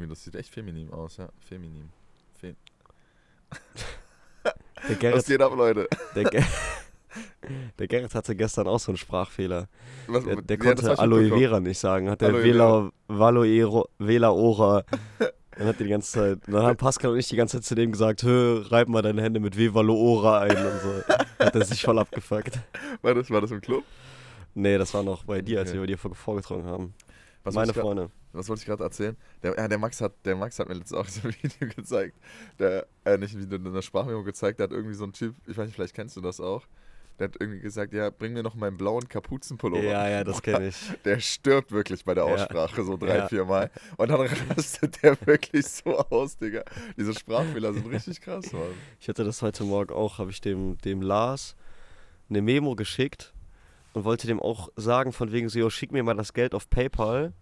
irgendwie, das sieht echt feminin aus, ja. Feminin. Fe Der Was Gerrit, geht ab, Leute? der, Ger der Gerrit hatte gestern auch so einen Sprachfehler. Was, Der, der ja, konnte Aloe. Vera nicht sagen. Hat der Vela, Valoero, Vela Ora. Dann hat er die ganze Zeit, dann haben Pascal und ich die ganze Zeit zu dem gesagt, hö, reib mal deine Hände mit Vevalo Ora ein und so. Hat er sich voll abgefuckt. War das, war das im Club? Nee, das war noch bei dir, als Okay. wir bei dir vor- vorgetragen haben. Was Meine Freunde. Was wollte ich gerade erzählen? Der, ja, der, Max hat, der Max hat mir letztens auch so ein Video gezeigt. Der, äh, nicht ein Video, in der Sprachmemo gezeigt. Der hat irgendwie so ein Typ, ich weiß nicht, vielleicht kennst du das auch. Der hat irgendwie gesagt, ja, bring mir noch meinen blauen Kapuzenpullover. Ja, ja, das kenne ich. Der stirbt wirklich bei der Ja. Aussprache so drei, Ja. vier Mal. Und dann rastet der wirklich so aus, Digga. Diese Sprachfehler sind richtig krass, Mann. Ich hatte das heute Morgen auch, habe ich dem, dem Lars eine Memo geschickt und wollte dem auch sagen, von wegen so, schick mir mal das Geld auf PayPal.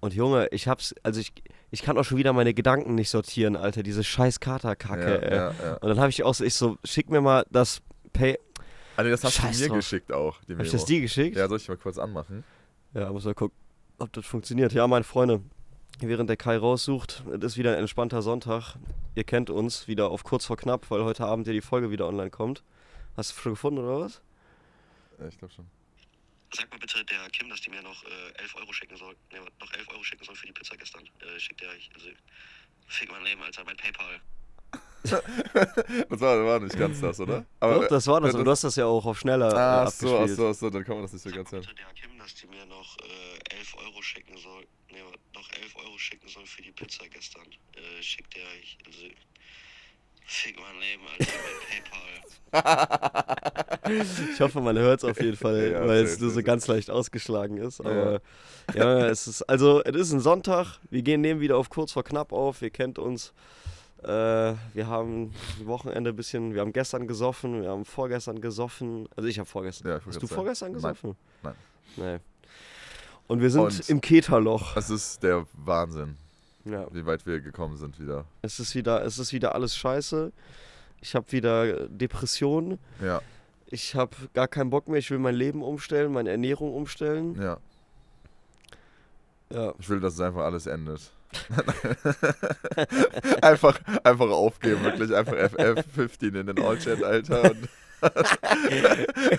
Und Junge, ich hab's, also ich, ich kann auch schon wieder meine Gedanken nicht sortieren, Alter, diese scheiß Katerkacke, ey. ja, ja. Und dann habe ich auch so, ich so, schick mir mal das Pay. Nee, das hast Scheiß du mir drauf. geschickt auch, die Hab ich Memo. das die geschickt? Ja, soll ich mal kurz anmachen? Ja, muss mal gucken, ob das funktioniert. Ja, meine Freunde, während der Kai raussucht, es ist wieder ein entspannter Sonntag. Ihr kennt uns wieder auf kurz vor knapp, weil heute Abend ja die Folge wieder online kommt. Hast du schon gefunden oder was? Ja, ich glaube schon. Sag mal bitte der Kim, dass die mir noch äh, 11 Euro schicken soll. Ne, noch 11 Euro schicken soll für die Pizza gestern. Äh, schickt der, ich, also, fick mein Leben, Alter, mein Paypal. Das war, war nicht ganz das, oder? Doch, das war das. ja, Und du hast das ja auch auf schneller äh, Ah, ach so, ach abgespielt. so, ach so, dann kann man das nicht so Sag ganz mal hören. bitte der Kim, dass die mir noch äh, 11 Euro schicken soll. Ne, noch 11 Euro schicken soll für die Pizza gestern. Äh, schickt der, ich, also, fick mein Leben, Alter, mein Paypal. Ich hoffe, man hört es auf jeden Fall, Ja, weil es nur so ganz leicht ausgeschlagen ist. Ja. Aber ja, es ist, also, es ist ein Sonntag. Wir gehen nehmen wieder auf kurz vor knapp auf. Ihr kennt uns. Äh, wir haben Wochenende ein bisschen, wir haben gestern gesoffen, wir haben vorgestern gesoffen. Also ich habe vorgestern. Ja, ich Hast du vorgestern gesoffen? Nein. Nee. Und wir sind Und- im Keterloch. Das ist der Wahnsinn, Ja. wie weit wir gekommen sind wieder. Es ist wieder, es ist wieder alles scheiße. Ich habe wieder Depressionen. Ja, Ich habe gar keinen Bock mehr. Ich will mein Leben umstellen, meine Ernährung umstellen. ja. Ja. Ich will, dass es einfach alles endet. einfach, einfach aufgeben, wirklich. Einfach FF15 in den All-Chat, Alter. Und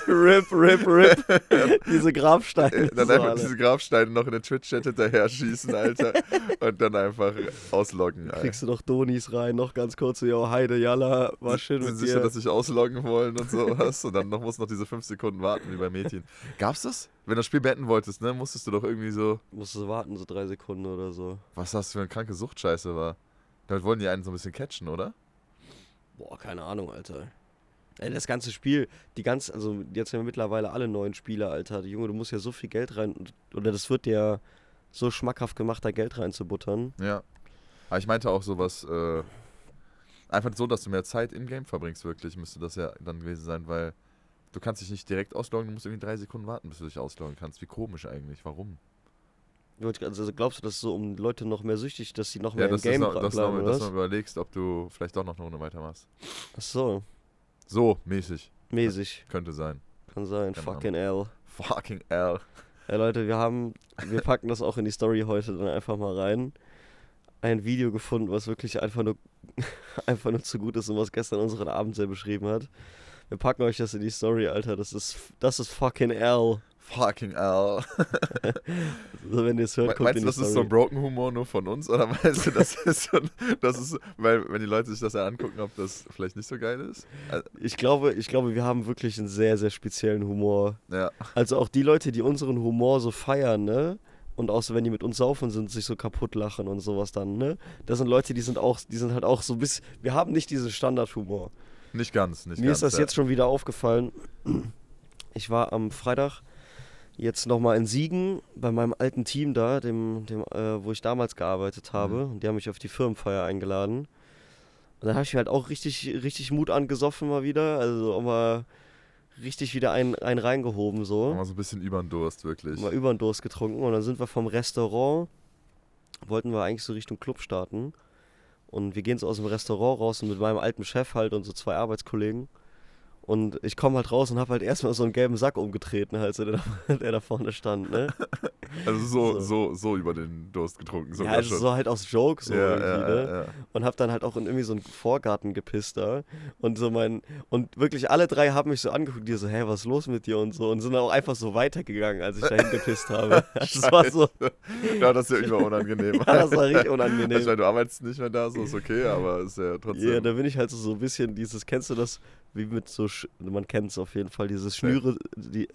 rip, rip, rip. Diese Grabsteine. dann so einfach alle. diese Grabsteine noch in den Twitch-Chat hinterher schießen, Alter. Und dann einfach ausloggen, Alter. Kriegst du noch Donis rein, noch ganz kurz so, yo, Heide, Jalla, war schön sind mit sicher, dir. dass sich ausloggen wollen und sowas. und dann noch, muss noch diese 5 Sekunden warten, wie bei Mädchen. Gab's das? Wenn du das Spiel beenden wolltest, ne, musstest du doch irgendwie so, Musst du warten, so drei Sekunden oder so. was das für eine kranke Suchtscheiße war. Damit wollen die einen so ein bisschen catchen, oder? Boah, keine Ahnung, Alter. Ey, das ganze Spiel, die ganz, also jetzt haben wir mittlerweile alle neuen Spieler, Alter. Die Junge, du musst ja so viel Geld rein, oder das wird dir so schmackhaft gemacht, da Geld reinzubuttern. Ja. Aber ich meinte auch sowas, äh, einfach so, dass du mehr Zeit im Game verbringst, wirklich, müsste das ja dann gewesen sein, weil du kannst dich nicht direkt ausloggen, du musst irgendwie drei Sekunden warten, bis du dich ausloggen kannst. Wie komisch eigentlich, warum? Also glaubst du, dass so um Leute noch mehr süchtig, dass sie noch Ja, mehr dass, im Game noch, dass, du bleiben, noch, oder dass du noch überlegst, ob du vielleicht doch noch eine Runde weitermachst. Ach so, So, mäßig. mäßig. Könnte sein. Kann sein, Keine fucking L. Fucking L. Ja, Leute, wir haben, wir packen das auch in die Story heute dann einfach mal rein. Ein Video gefunden, was wirklich einfach nur, einfach nur zu gut ist und was gestern unseren Abend sehr beschrieben hat. Wir packen euch das in die Story, Alter. Das ist, das ist fucking L. Fucking L. Also, wenn ihr es hört, kommt Meinst in du, das ist so Story. ein Broken Humor nur von uns? Oder meinst du, das ist so ein, das ist, weil, wenn die Leute sich das ja angucken, ob das vielleicht nicht so geil ist? Äh, ich, glaube, ich glaube, wir haben wirklich einen sehr, sehr speziellen Humor. Ja, Also auch die Leute, die unseren Humor so feiern, ne? Und auch so, wenn die mit uns saufen sind, sich so kaputt lachen und sowas dann, ne? Das sind Leute, die sind auch, die sind halt auch so bis. Wir haben nicht diesen Standardhumor. nicht ganz, nicht Mir ganz. ist das ja. jetzt schon wieder aufgefallen. Ich war am Freitag jetzt nochmal in Siegen bei meinem alten Team da, dem, dem, äh, wo ich damals gearbeitet habe. Mhm. Die haben mich auf die Firmenfeier eingeladen. Und dann habe ich mir halt auch richtig, richtig Mut angesoffen mal wieder. Also auch mal richtig wieder einen, einen reingehoben so. Mal so ein bisschen über den Durst, wirklich. Mal über den Durst getrunken und dann sind wir vom Restaurant, wollten wir eigentlich so Richtung Club starten. Und wir gehen so aus dem Restaurant raus und mit meinem alten Chef halt und so zwei Arbeitskollegen. Und ich komme halt raus und habe halt erstmal so einen gelben Sack umgetreten, halt, so, der, da, der da vorne stand, ne? Also so, So. so, so über den Durst getrunken. ja, Sogar also schon. so halt aus Joke so ja, irgendwie, ja, ne? ja, ja. Und hab dann halt auch in irgendwie so einen Vorgarten gepisst da. Und so mein, und wirklich alle drei haben mich so angeguckt, die so, hä, was ist los mit dir und so. Und sind dann auch einfach so weitergegangen, als ich dahin gepisst habe. Das war so, Ja, das ist ja irgendwie unangenehm. ja, das war richtig Ich unangenehm. meine, du arbeitest nicht mehr da, so ist okay, aber ist ja trotzdem. Ja, da bin ich halt so, so ein bisschen dieses, kennst du das, wie mit so, man kennt es auf jeden Fall, dieses Schnüre, die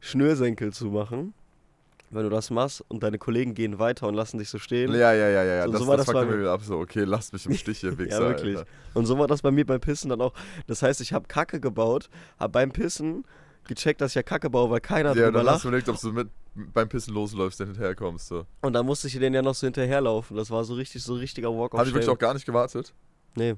Schnürsenkel zu machen, wenn du das machst und deine Kollegen gehen weiter und lassen dich so stehen. ja, ja, ja, ja, ja. So- das, so war das das bei mir ab. So, okay, lasst mich im Stich, ihr Wichser. Ja, wirklich. Alter. Und so war das bei mir beim Pissen dann auch. Das heißt, ich habe Kacke gebaut, habe beim Pissen gecheckt, dass ich ja Kacke baue, weil keiner Ja, drüber dann hast du lacht. überlegt, ob du mit beim Pissen losläufst, dann hinterherkommst. So. Und dann musste ich denen ja noch so hinterherlaufen. Das war so richtig, so richtiger Walk of Haben die wirklich auch gar nicht gewartet? Nee.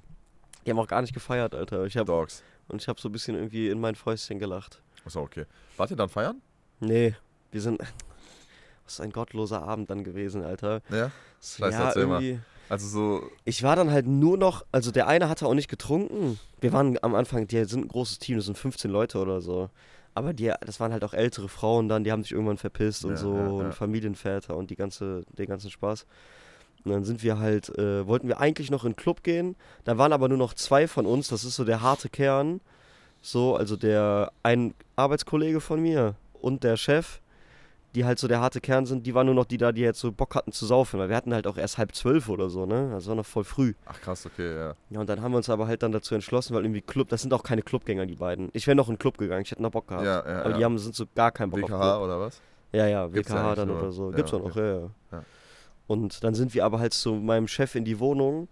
Die haben auch gar nicht gefeiert, Alter. Ich hab, Dogs. und ich habe so ein bisschen irgendwie in mein Fäustchen gelacht. Achso, okay. Wart ihr dann feiern? Nee, wir sind. Was ist ein gottloser Abend dann gewesen, Alter. Ja. So, Scheiße, ja, erzähl mal. irgendwie. Also so, Ich war dann halt nur noch, also der eine hatte auch nicht getrunken. Wir waren am Anfang, die sind ein großes Team, das sind 15 Leute oder so. Aber die, das waren halt auch ältere Frauen dann, die haben sich irgendwann verpisst und Ja, so ja, ja. und Familienväter und die ganze, den ganzen Spaß. Und dann sind wir halt, äh, wollten wir eigentlich noch in den Club gehen. Da waren aber nur noch zwei von uns, das ist so der harte Kern. So, also der ein Arbeitskollege von mir und der Chef, die halt so der harte Kern sind, die waren nur noch die da, die jetzt so Bock hatten zu saufen, weil wir hatten halt auch erst halb zwölf oder so, ne? Das war noch voll früh. ach krass, okay, ja. Ja, und dann haben wir uns aber halt dann dazu entschlossen, weil irgendwie Club, das sind auch keine Clubgänger, die beiden. Ich wäre noch in den Club gegangen, ich hätte noch Bock gehabt. Ja, ja, aber ja. die haben, sind so gar keinen Bock auf WKH Club. oder was? Ja, ja, Gibt's ja WKH eigentlich dann nur. oder so. Ja, Gibt's auch okay. noch, ja, ja, Ja. Und dann sind wir aber halt zu meinem Chef in die Wohnung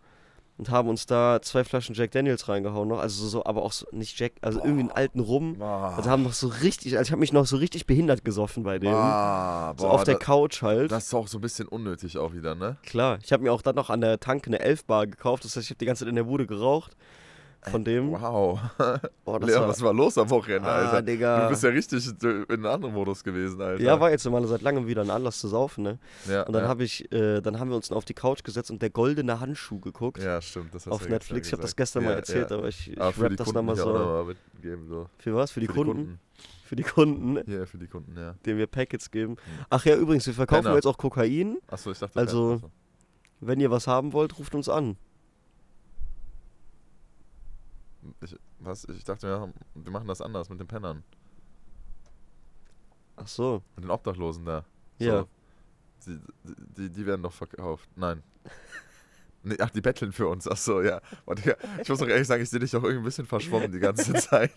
und haben uns da zwei Flaschen Jack Daniels reingehauen noch. Also so, aber auch so, nicht Jack, also irgendwie einen alten Rum. Boah. Also haben noch so richtig, also ich habe mich noch so richtig behindert gesoffen bei dem. Ah, so auf der da- Couch halt. Das ist auch so ein bisschen unnötig auch wieder, ne? Klar, ich habe mir auch dann noch an der Tanke eine 11 Bar gekauft. Das heißt, ich habe die ganze Zeit in der Bude geraucht. Von dem. Wow. Das Leon, war, was war los am Wochenende, ah, Alter? Digga. Du bist ja richtig in einem anderen Modus gewesen, Alter. Ja, war jetzt mal seit langem wieder ein Anlass zu saufen, ne? ja, Und dann ja. habe ich, äh, dann haben wir uns auf die Couch gesetzt und der goldene Handschuh geguckt Ja, stimmt. Das hast auf Netflix. Ich habe das gestern mal Ja, erzählt, ja. aber ich, ich für rap das Kunden mal auch so. mal so. Für was? Für die, Für Kunden? Für die Kunden, Ja, für die Kunden, ja. denen wir Packets geben. Ach ja, übrigens, wir verkaufen Penner. jetzt auch Kokain. Achso, ich dachte, Also- achso. Wenn ihr was haben wollt, ruft uns an. Ich, was? Ich dachte, wir, wir machen das anders mit den Pennern. Ach so. Mit den Obdachlosen da. So. Ja. Die, die, die werden doch verkauft. Nein. Nee, ach, die betteln für uns. Achso, ja. Und ja, ich muss doch ehrlich sagen, ich sehe dich auch irgendwie ein bisschen verschwommen die ganze Zeit.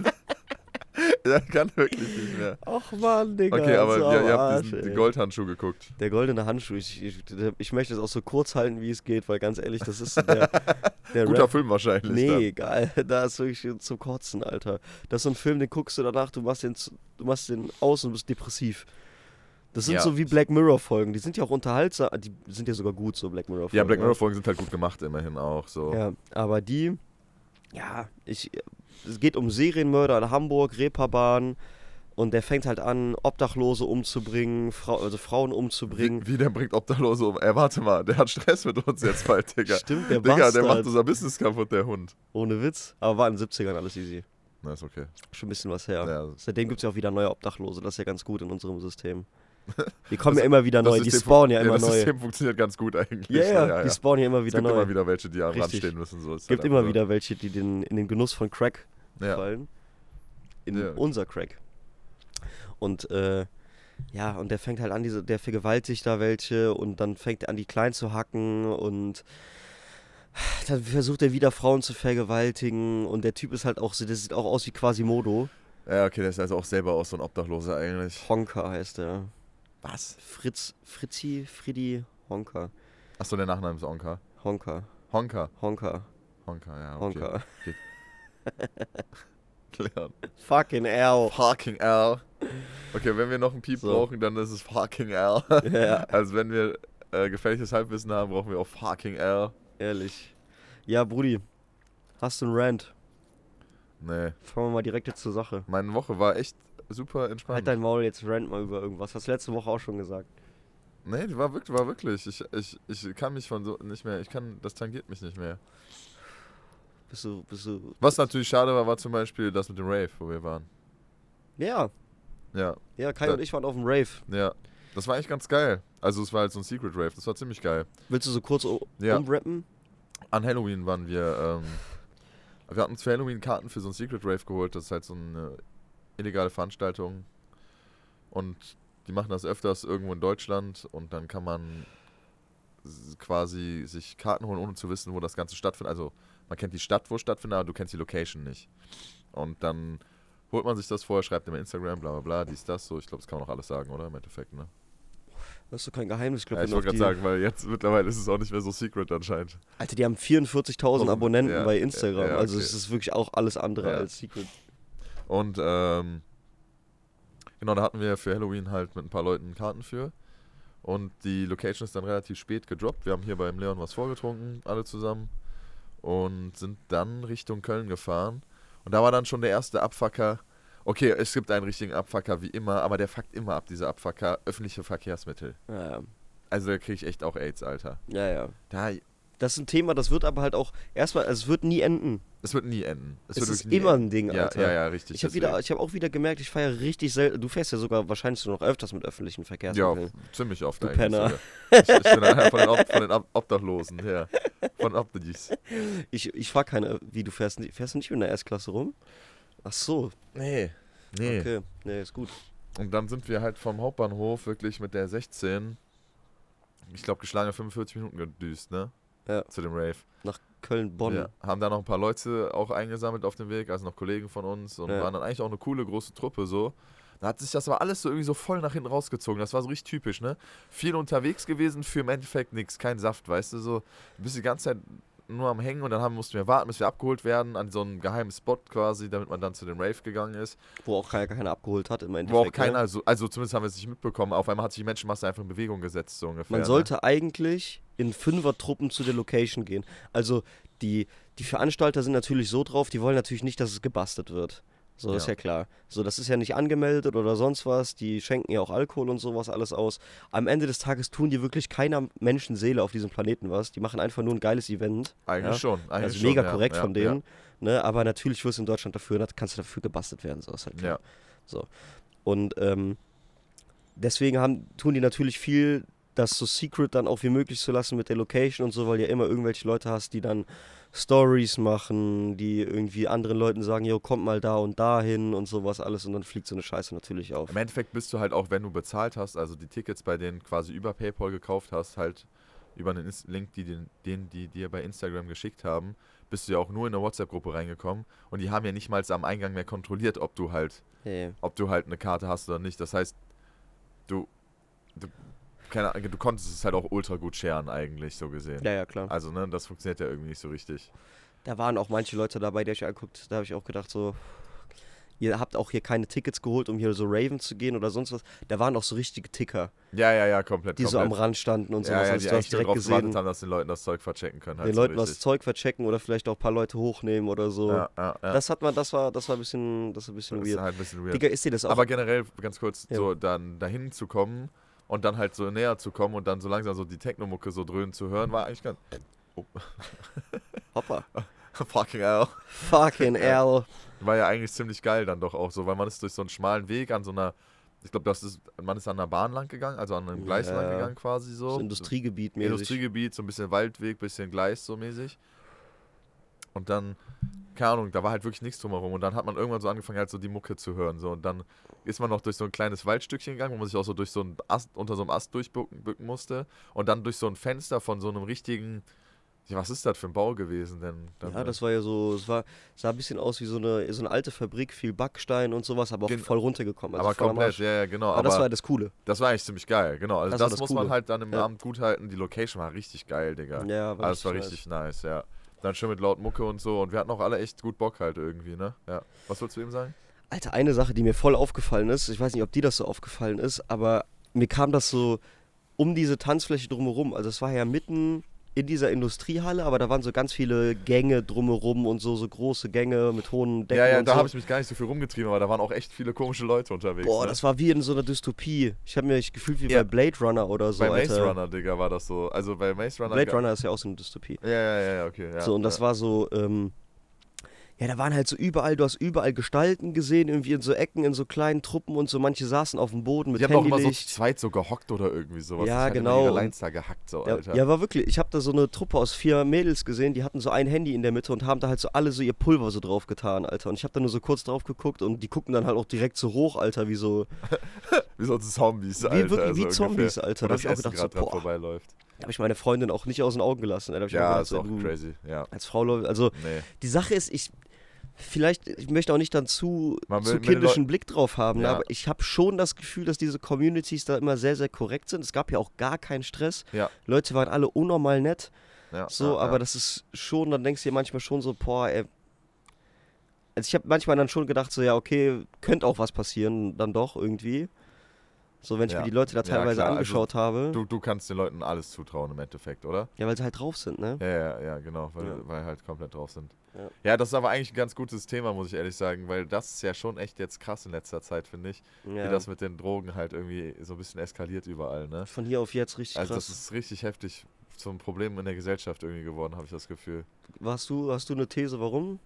ja, kann wirklich nicht mehr. Ach man, Digga. Okay, aber so ihr, ihr habt diesen, den Goldhandschuh geguckt. Der goldene Handschuh, ich, ich, ich möchte es auch so kurz halten, wie es geht, weil ganz ehrlich, das ist der, der Guter Rap. Film wahrscheinlich. Nee, Dann. egal. Da ist wirklich zum Kotzen, Alter. Das ist so ein Film, den guckst du danach, du machst den, du machst den aus und bist depressiv. Das sind Ja. so wie Black Mirror-Folgen. Die sind ja auch unterhaltsam. Die sind ja sogar gut, so Black Mirror-Folgen. Ja, Black Mirror-Folgen sind halt gut gemacht, immerhin auch. So. Ja, aber die, ja, ich, es geht um Serienmörder in Hamburg, Reeperbahn. Und der fängt halt an, Obdachlose umzubringen, Frau, also Frauen umzubringen. Wie, wie der bringt Obdachlose um? Ey, warte mal, der hat Stress mit uns jetzt bald, Digga. Stimmt, der Digga, der Bastard. macht unser Business kaputt, der Hund. Ohne Witz. Aber war in den 70ern alles easy. Na, ist okay. Schon ein bisschen was her. Ja. Seitdem gibt es ja auch wieder neue Obdachlose. Das ist ja ganz gut in unserem System. Die kommen ja immer wieder neu. Die spawnen ja immer das neue. System funktioniert ganz gut eigentlich. Ja, ja, ja, die ja. spawnen ja immer Es wieder gibt neu. immer wieder welche, die am Rand stehen müssen. So. Es gibt immer wieder welche, die den, in den Genuss von Crack Ja. fallen. In Ja. unser Crack. Und äh, ja, und der fängt halt an, diese, der vergewaltigt da welche und dann fängt er an, die klein zu hacken und dann versucht er wieder Frauen zu vergewaltigen und der Typ ist halt auch so, der sieht auch aus wie Quasimodo. Ja, okay, der ist also auch selber auch so ein Obdachloser eigentlich. Honka heißt er. Was? Fritz, Fritzi, Friddi, Honka. Achso, der Nachname ist Onka. Honka, Honka. Honka, Honka, ja. Okay. Honka. Klären. Fucking L. Fucking L. Okay, wenn wir noch einen Piep So. brauchen, dann ist es fucking L. Ja, Also wenn wir äh, gefährliches Halbwissen haben, brauchen wir auch fucking L. ehrlich. Ja, Brudi, hast du einen Rant? Nee. Fangen wir mal direkt jetzt zur Sache. Meine Woche war echt super entspannt. Halt dein Maul, jetzt rant mal über irgendwas. Hast du letzte Woche auch schon gesagt. Nee, die war wirklich, war wirklich. Ich, ich, ich kann mich von so nicht mehr, ich kann, das tangiert mich nicht mehr. Bist du, bist du. Was natürlich schade war, war zum Beispiel das mit dem Rave, wo wir waren. Ja. Ja, Ja, Kai Da- und ich waren auf dem Rave. ja. Das war eigentlich ganz geil. Also es war halt so ein Secret Rave, das war ziemlich geil. Willst du so kurz Ja. umrappen? An Halloween waren wir, ähm, wir hatten uns für Halloween Karten für so ein Secret Rave geholt. Das ist halt so eine illegale Veranstaltung. Und die machen das öfters irgendwo in Deutschland und dann kann man quasi sich Karten holen, ohne zu wissen, wo das Ganze stattfindet. Also man kennt die Stadt, wo es stattfindet, aber du kennst die Location nicht. Und dann holt man sich das vorher, schreibt immer Instagram, bla bla bla, dies, das, so. Ich glaube, das kann man auch alles sagen, oder? Im Endeffekt, ne? Das ist doch kein Geheimnis. Ich glaub, Ja, ich wenn wollte gerade sagen, weil jetzt mittlerweile ist es auch nicht mehr so secret anscheinend. Alter, die haben 44.000 Abonnenten Ja, bei Instagram. ja, Also okay. es ist wirklich auch alles andere als Secret. Und ähm, genau, da hatten wir für Halloween halt mit ein paar Leuten Karten für. Und die Location ist dann relativ spät gedroppt. Wir haben hier beim Leon was vorgetrunken, alle zusammen. Und sind dann Richtung Köln gefahren. Und da war dann schon der erste Abfucker. Okay, es gibt einen richtigen Abfucker wie immer, aber der fuckt immer ab, dieser Abfucker, öffentliche Verkehrsmittel. Ja, ja. Also da kriege ich echt auch AIDS, Alter. ja, ja. Da, Das ist ein Thema, das wird aber halt auch erstmal, also es wird nie enden. es wird nie enden. Es, wird ist immer enden. ein Ding, Ja, Alter. ja, ja, richtig. Ich habe habe auch wieder gemerkt, ich feiere richtig selten. Du fährst ja sogar wahrscheinlich noch öfters mit öffentlichen Ja, Verkehrsmitteln. ziemlich oft Du eigentlich. Penner. Ich, ich bin einer von den, Ob von den Ob Obdachlosen, ja. Von Obdachis. Ich, ich fahr keine, wie du fährst, nicht- fährst du nicht mit einer S-Klasse rum? Ach so, Nee. Nee. okay, nee, ist gut. Und dann sind wir halt vom Hauptbahnhof wirklich mit der 16, ich glaube, geschlagene 45 Minuten gedüst, ne? Ja. Zu dem Rave. Köln-Bonn. Ja, haben da noch ein paar Leute auch eingesammelt auf dem Weg, also noch Kollegen von uns und waren dann eigentlich auch eine coole große Truppe so. Da hat sich das aber alles so irgendwie so voll nach hinten rausgezogen. Das war so richtig typisch, ne? Viel unterwegs gewesen, für im Endeffekt nichts, kein Saft, weißt du, so. Du bist die ganze Zeit nur am Hängen und dann haben, mussten wir warten, bis wir abgeholt werden an so einem geheimen Spot quasi, damit man dann zu dem Rave gegangen ist. Wo auch keiner, keiner abgeholt hat im Endeffekt. Wo auch keiner, ne? also, also zumindest haben wir es nicht mitbekommen, auf einmal hat sich die Menschenmasse einfach in Bewegung gesetzt, so ungefähr. Man ne? sollte eigentlich in Fünfer-Truppen zu der Location gehen. Also die, die Veranstalter sind natürlich so drauf, die wollen natürlich nicht, dass es gebastelt wird. So ist Ja. ja klar. So, das ist ja nicht angemeldet oder sonst was. Die schenken ja auch Alkohol und sowas alles aus. Am Ende des Tages tun die wirklich keiner Menschenseele auf diesem Planeten was. Die machen einfach nur ein geiles Event. Eigentlich ja? schon. Eigentlich Also schon, mega ja, korrekt ja, von denen. Ne? Aber natürlich wirst du in Deutschland dafür, da kannst du dafür gebastelt werden. So ist halt Ja. klar. ja. So. Und ähm, deswegen haben, tun die natürlich viel, das so secret dann auch wie möglich zu lassen mit der Location und so, weil du ja immer irgendwelche Leute hast, die dann Stories machen, die irgendwie anderen Leuten sagen, jo, kommt mal da und da hin und sowas alles und dann fliegt so eine Scheiße natürlich auf. Im Endeffekt bist du halt auch, wenn du bezahlt hast, also die Tickets bei denen quasi über PayPal gekauft hast, halt über einen Link, die den, den die dir bei Instagram geschickt haben, bist du ja auch nur in eine WhatsApp-Gruppe reingekommen und die haben ja nicht mal am Eingang mehr kontrolliert, ob du halt, Ja, ob du halt eine Karte hast oder nicht. Das heißt, du, du, keine Ahnung, du konntest es halt auch ultra gut scheren eigentlich, so gesehen. ja, ja, klar. Also, ne, das funktioniert ja irgendwie nicht so richtig. Da waren auch manche Leute dabei, die ich anguckt, da habe ich auch gedacht, so, ihr habt auch hier keine Tickets geholt, um hier so Raven zu gehen oder sonst was. Da waren auch so richtige Ticker, Ja, ja, ja, komplett. die so komplett. am Rand standen und ja, sowas. ja, also die hast direkt gesehen, haben, dass den Leuten das Zeug verchecken können. Halt den so Leuten das richtig. Zeug verchecken oder vielleicht auch ein paar Leute hochnehmen oder so. Ja, ja, ja. Das hat man, das war, das war ein bisschen, das war ein bisschen das ist weird. halt ein bisschen weird. Digga, ist dir das auch? Aber generell, ganz kurz, Ja. so dann dahin zu kommen und dann halt so näher zu kommen und dann so langsam so die Technomucke so dröhnen zu hören, war eigentlich ganz. Oh, Hoppa. fucking hell. Fucking Ja. L. War ja eigentlich ziemlich geil dann doch auch so, weil man ist durch so einen schmalen Weg an so einer. Ich glaube, das ist, man ist an der Bahn lang gegangen, also an einem Gleis Ja. lang gegangen quasi so. So Industriegebiet mäßig. Industriegebiet, so ein bisschen Waldweg, bisschen Gleis so mäßig. Und dann, keine Ahnung, da war halt wirklich nichts drumherum. Und dann hat man irgendwann so angefangen, halt so die Mucke zu hören. So. Und dann ist man noch durch so ein kleines Waldstückchen gegangen, wo man sich auch so durch so einen Ast, unter so einem Ast durchbücken bücken musste. Und dann durch so ein Fenster von so einem richtigen. Ja, was ist das für ein Bau gewesen denn? Dann, Ja, das war ja so, es war, sah ein bisschen aus wie so eine, so eine alte Fabrik, viel Backstein und sowas, aber auch Gen- voll runtergekommen. Also aber komplett, ja, ja, genau. Aber, Aber, das war das Coole. das war eigentlich ziemlich geil, genau. Also Das das, war das muss man Coole. halt dann im Ja. Abend gut halten. Die Location war richtig geil, Digga. Ja, Also das war richtig nice, ja. Dann schön mit laut Mucke und so. Und wir hatten auch alle echt gut Bock halt irgendwie, ne? Ja. Was wolltest du eben sagen? Alter, eine Sache, die mir voll aufgefallen ist, ich weiß nicht, ob dir das so aufgefallen ist, aber mir kam das so um diese Tanzfläche drumherum. Also es war ja mitten in dieser Industriehalle, aber da waren so ganz viele Gänge drumherum und so, so große Gänge mit hohen Decken Ja, ja, und da so. habe ich mich gar nicht so viel rumgetrieben, aber da waren auch echt viele komische Leute unterwegs. Boah, ne? das war wie in so einer Dystopie. Ich habe mich gefühlt wie Ja. bei Blade Runner oder so, bei Maze Alter. Runner, Digga, war das so. Also bei Maze Runner. Blade Runner ist ja auch so eine Dystopie. Ja, ja, ja, ja, okay. Ja, so, und das ja. war so, ähm, Ja, da waren halt so überall, du hast überall Gestalten gesehen, irgendwie in so Ecken, in so kleinen Truppen und so. Manche saßen auf dem Boden mit Die haben auch immer so zu zweit so gehockt oder irgendwie sowas. Ja, Das genau. Lines da gehackt, so, Ja, Alter. ja, war wirklich. Ich habe da so eine Truppe aus vier Mädels gesehen, die hatten so ein Handy in der Mitte und haben da halt so alle so ihr Pulver so drauf getan, Alter. Und ich habe da nur so kurz drauf geguckt und die gucken dann halt auch direkt so hoch, Alter, wie so. Wie so Zombies, Wie Alter. wirklich- wie so Zombies, ungefähr. Alter. Da das hab ich auch gedacht, so, boah. vorbeiläuft. Da habe ich meine Freundin auch nicht aus den Augen gelassen. Da ich Ja, auch ist gedacht, auch du, crazy, ja. Als Frau, läuft- also Nee. die Sache ist, ich. Vielleicht, ich möchte auch nicht dann zu, Man zu kindischen Blick drauf haben, ne, Ja. aber ich habe schon das Gefühl, dass diese Communities da immer sehr, sehr korrekt sind. Es gab ja auch gar keinen Stress. Ja. Leute waren alle unnormal nett. Ja, So, aber das ist schon, dann denkst du dir manchmal schon so, boah, ey. Also ich habe manchmal dann schon gedacht, so, ja, okay, könnte auch was passieren, dann doch irgendwie. So, wenn ich mir die Leute da teilweise also angeschaut habe. Du, du kannst den Leuten alles zutrauen im Endeffekt, oder? ja, weil sie halt drauf sind, ne? Ja, ja, ja, genau, weil, weil halt komplett drauf sind. Ja. Ja. das ist aber eigentlich ein ganz gutes Thema, muss ich ehrlich sagen, weil das ist ja schon echt jetzt krass in letzter Zeit, finde ich, Ja. wie das mit den Drogen halt irgendwie so ein bisschen eskaliert überall, ne? Von hier auf jetzt richtig Also krass. das ist richtig heftig zum Problem in der Gesellschaft irgendwie geworden, habe ich das Gefühl. Hast du, hast du eine These, warum?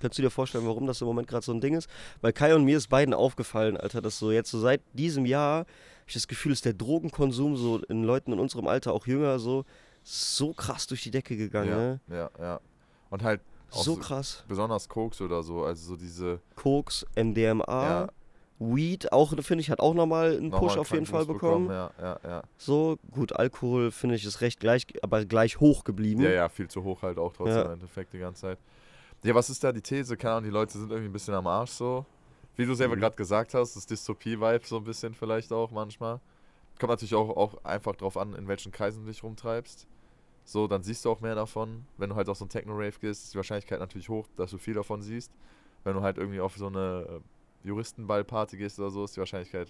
Kannst du dir vorstellen, warum das im Moment gerade so ein Ding ist? Weil Kai und mir ist beiden aufgefallen, Alter, dass so jetzt so seit diesem Jahr, ich das Gefühl, ist der Drogenkonsum so in Leuten in unserem Alter, auch jünger, so, so krass durch die Decke gegangen, ja, ne? ja, ja. Und halt So so krass. besonders Koks oder so, also so diese Koks, MDMA, Ja. Weed, auch, finde ich, hat auch nochmal einen nochmal Push auf jeden Fall Kranknis bekommen. Ja, ja, ja. So, gut, Alkohol, finde ich, ist recht gleich, aber gleich hoch geblieben. Ja, ja, viel zu hoch halt auch trotzdem Ja. im Endeffekt die ganze Zeit. Ja, was ist da die These? Keine Ahnung, die Leute sind irgendwie ein bisschen am Arsch so. Wie du selber Mhm. gerade gesagt hast, das Dystopie-Vibe so ein bisschen vielleicht auch manchmal. Kommt natürlich auch, auch einfach drauf an, in welchen Kreisen du dich rumtreibst. So, dann siehst du auch mehr davon. Wenn du halt auf so ein Techno-Rave gehst, ist die Wahrscheinlichkeit natürlich hoch, dass du viel davon siehst. Wenn du halt irgendwie auf so eine äh, Juristenball-Party gehst oder so, ist die Wahrscheinlichkeit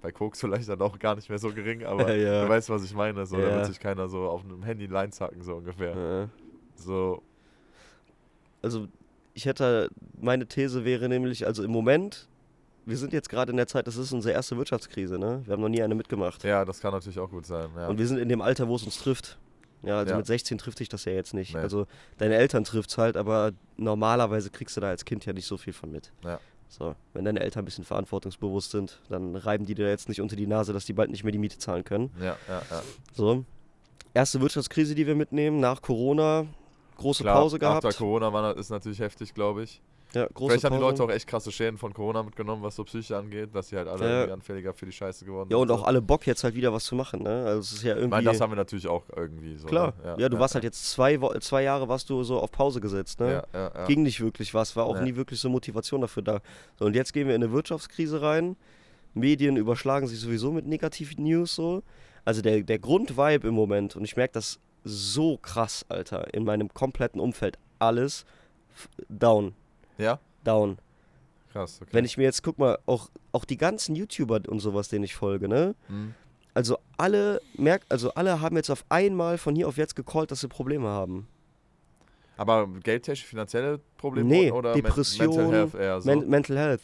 bei Koks vielleicht dann auch gar nicht mehr so gering, aber Ja. du weißt, was ich meine. So, Da Ja. wird sich keiner so auf einem Handy Lines hacken, so ungefähr. Ja. So, also ich hätte, meine These wäre nämlich, also im Moment, wir sind jetzt gerade in der Zeit, das ist unsere erste Wirtschaftskrise, ne? Wir haben noch nie eine mitgemacht. ja, das kann natürlich auch gut sein. Ja. Und wir sind in dem Alter, wo es uns trifft. Ja, also Ja. mit 16 trifft dich das ja jetzt nicht. Nee. Also deine Eltern trifft es halt, aber normalerweise kriegst du da als Kind ja nicht so viel von mit. Ja. So, wenn deine Eltern ein bisschen verantwortungsbewusst sind, dann reiben die dir jetzt nicht unter die Nase, dass die bald nicht mehr die Miete zahlen können. ja, ja, ja. So. Erste Wirtschaftskrise, die wir mitnehmen, nach Corona, große Klar, Pause gehabt. After Corona war, ist natürlich heftig, glaube ich. Ja, große Vielleicht haben die. Leute auch echt krasse Schäden von Corona mitgenommen, was so Psyche angeht, dass sie halt alle Ja. irgendwie anfälliger für die Scheiße geworden Ja, sind. und auch alle Bock jetzt halt wieder was zu machen, ne? Also es ist ja Ich irgendwie. meine, das haben wir natürlich auch irgendwie so. klar. Ne? Ja, du warst halt jetzt zwei, zwei Jahre warst du so auf Pause gesetzt, ne? Ja, ja, ja. Ging nicht wirklich was, war auch Ja. nie wirklich so Motivation dafür da. So, und jetzt gehen wir in eine Wirtschaftskrise rein. Medien überschlagen sich sowieso mit negativen News so. Also der, der Grundvibe im Moment, und ich merke das so krass, Alter, in meinem kompletten Umfeld, alles down, ja? down. Krass, okay. Wenn ich mir jetzt, guck mal, auch, auch die ganzen YouTuber und sowas, denen ich folge, ne? Hm. Also alle merkt, also alle haben jetzt auf einmal von hier auf jetzt gecallt, dass sie Probleme haben. Aber geldtechnisch, finanzielle Probleme Nee, oder Depression, Mental Health eher so? Men Mental Health.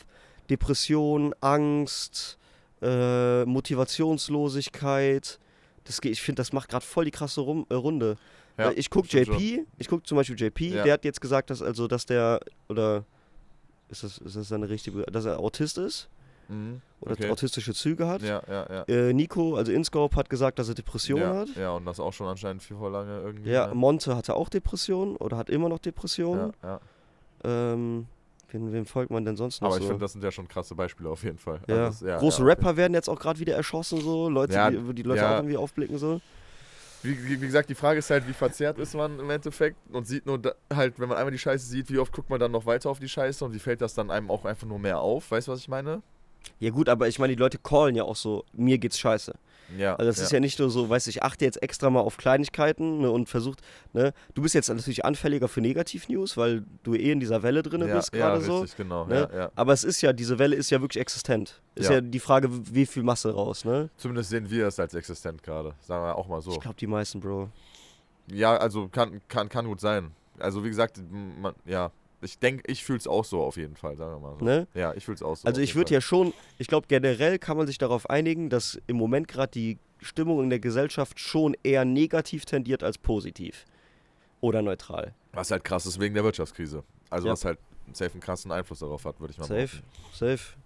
Depression, Angst, äh, Motivationslosigkeit. Das, ich finde, das macht gerade voll die krasse äh, Runde. Ja, ich gucke JP, ich gucke zum Beispiel JP, Ja. der hat jetzt gesagt, dass also, dass der, oder ist das, ist das eine richtige, dass er Autist ist Mhm. oder Okay. autistische Züge hat. Ja, ja, ja. Äh, Nico, also InScope, hat gesagt, dass er Depressionen hat. ja, und das auch schon anscheinend viel vor lange irgendwie. Ja, ne? Monte hatte auch Depressionen oder hat immer noch Depressionen. ja, ja. Ähm, wem, wem folgt man denn sonst noch Aber ich so? finde, das sind ja schon krasse Beispiele auf jeden Fall. ja. Also das- ja, Große ja. Rapper werden jetzt auch gerade wieder erschossen, so Leute, die, die Leute auch irgendwie aufblicken so. Wie, wie, wie gesagt, die Frage ist halt, wie verzerrt ist man im Endeffekt und sieht nur da, halt, wenn man einmal die Scheiße sieht, wie oft guckt man dann noch weiter auf die Scheiße und wie fällt das dann einem auch einfach nur mehr auf? Weißt du, was ich meine? Ja gut, aber ich meine, die Leute callen ja auch so, mir geht's scheiße. Ja. Also das ist ja nicht nur so, weißt du, ich achte jetzt extra mal auf Kleinigkeiten ne, und versucht, ne, du bist jetzt natürlich anfälliger für Negativ-News, weil du eh in dieser Welle drin ja, bist ja, gerade so. richtig, genau. ne? Ja, ja. Aber es ist ja, diese Welle ist ja wirklich existent. Ist Ja. ja, die Frage, wie viel Masse raus, ne? Zumindest sehen wir es als existent gerade. Sagen wir auch mal so. Ich glaube, die meisten, Bro. Ja, also kann, kann, kann gut sein. Also wie gesagt, man, ja, ich denke, ich fühle es auch so auf jeden Fall, sagen wir mal so. Ne? Ja, ich fühle es auch so. Also ich würde ja schon, ich glaube generell kann man sich darauf einigen, dass im Moment gerade die Stimmung in der Gesellschaft schon eher negativ tendiert als positiv. Oder neutral. Was halt krass ist wegen der Wirtschaftskrise. Also Ja. was halt safe einen krassen Einfluss darauf hat, würde ich mal Safe, behaupten. safe,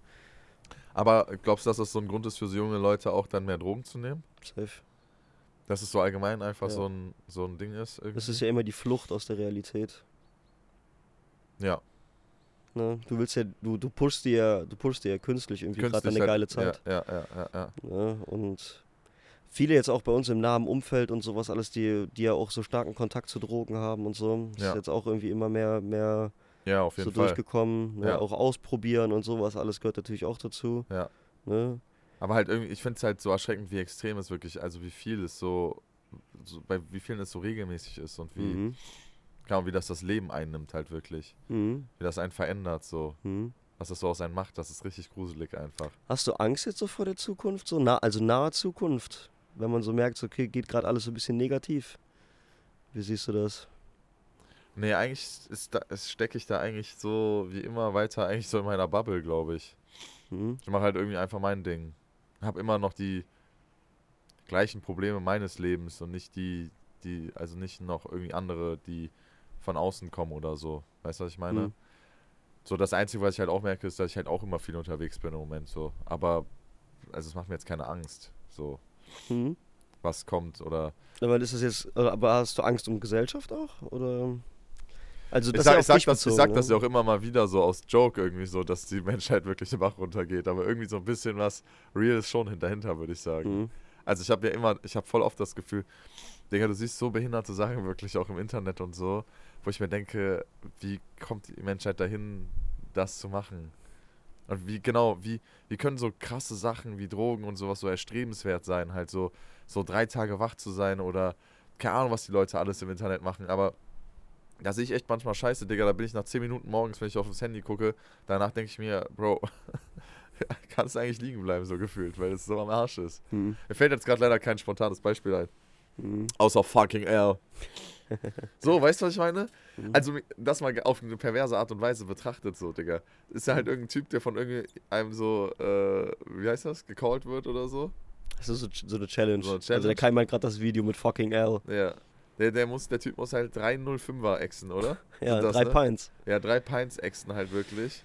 Aber glaubst du, dass das so ein Grund ist für so junge Leute auch dann mehr Drogen zu nehmen? safe. Dass es so allgemein einfach Ja. so, ein, so ein Ding ist? Irgendwie? Das ist ja immer die Flucht aus der Realität. Ja. Ne? Du willst ja, du, du pushst dir ja, du pushst dir ja künstlich irgendwie gerade eine halt- geile Zeit. Ja, ja, ja, ja, ja. Ne? Und viele jetzt auch bei uns im nahen Umfeld und sowas alles, die, die ja auch so starken Kontakt zu Drogen haben und so, ist Ja. jetzt auch irgendwie immer mehr, mehr Ja, auf so jeden Fall. durchgekommen. Ne? Ja. Auch ausprobieren und sowas, alles gehört natürlich auch dazu. Ja. Ne? Aber halt irgendwie, ich finde es halt so erschreckend, wie extrem es wirklich, also wie viel es so, so bei wie vielen es so regelmäßig ist und wie, Mhm. Ahnung, wie das das Leben einnimmt halt wirklich. Mhm. Wie das einen verändert so. Mhm. Was das so aus einem macht, das ist richtig gruselig einfach. Hast du Angst jetzt so vor der Zukunft? So nah, also nahe Zukunft? Wenn man so merkt, so, okay, geht gerade alles so ein bisschen negativ. Wie siehst du das? Nee, eigentlich ist da, stecke ich da eigentlich so wie immer weiter eigentlich so in meiner Bubble, glaube ich. Mhm. Ich mache halt irgendwie einfach mein Ding. Hab immer noch die gleichen Probleme meines Lebens und nicht die, die, also nicht noch irgendwie andere, die von außen kommen oder so. Weißt du, was ich meine? Mhm. So, das Einzige, was ich halt auch merke, ist, dass ich halt auch immer viel unterwegs bin im Moment so. Aber, also es macht mir jetzt keine Angst, so, Mhm. was kommt oder. Aber ist das jetzt, äh, aber hast du Angst um Gesellschaft auch? Oder? Also Ich das sag, ist ich ja sag, auf dich das, ich bezogen, sag ne? das ja auch immer mal wieder so aus Joke irgendwie so, dass die Menschheit wirklich den Bach runtergeht. Aber irgendwie so ein bisschen was Real ist schon dahinter, würde ich sagen. Mhm. Also ich habe ja immer, ich habe voll oft das Gefühl, Digga, du siehst so behinderte Sachen wirklich auch im Internet und so, wo ich mir denke, wie kommt die Menschheit dahin, das zu machen? Und wie, genau, wie, wie können so krasse Sachen wie Drogen und sowas so erstrebenswert sein, halt so, so drei Tage wach zu sein oder keine Ahnung, was die Leute alles im Internet machen, aber da sehe ich echt manchmal scheiße, Digga, da bin ich nach 10 Minuten morgens, wenn ich auf das Handy gucke, danach denke ich mir, Bro, kannst eigentlich liegen bleiben, so gefühlt, weil es so am Arsch ist. Mhm. Mir fällt jetzt gerade leider kein spontanes Beispiel ein. Mhm. Außer fucking L. so, weißt du, was ich meine? Mhm. Also, das mal auf eine perverse Art und Weise betrachtet, so, Digga. Ist ja halt irgendein Typ, der von irgendeinem so, äh, wie heißt das, gecallt wird oder so? Das ist so, so eine Challenge. So eine Also der Challenge. Kai meint gerade das Video mit fucking L. Ja. Der, der, muss, der Typ muss halt 305er exen, oder? Ja, das, drei ne? Pints. Ja, drei Pints exen halt wirklich.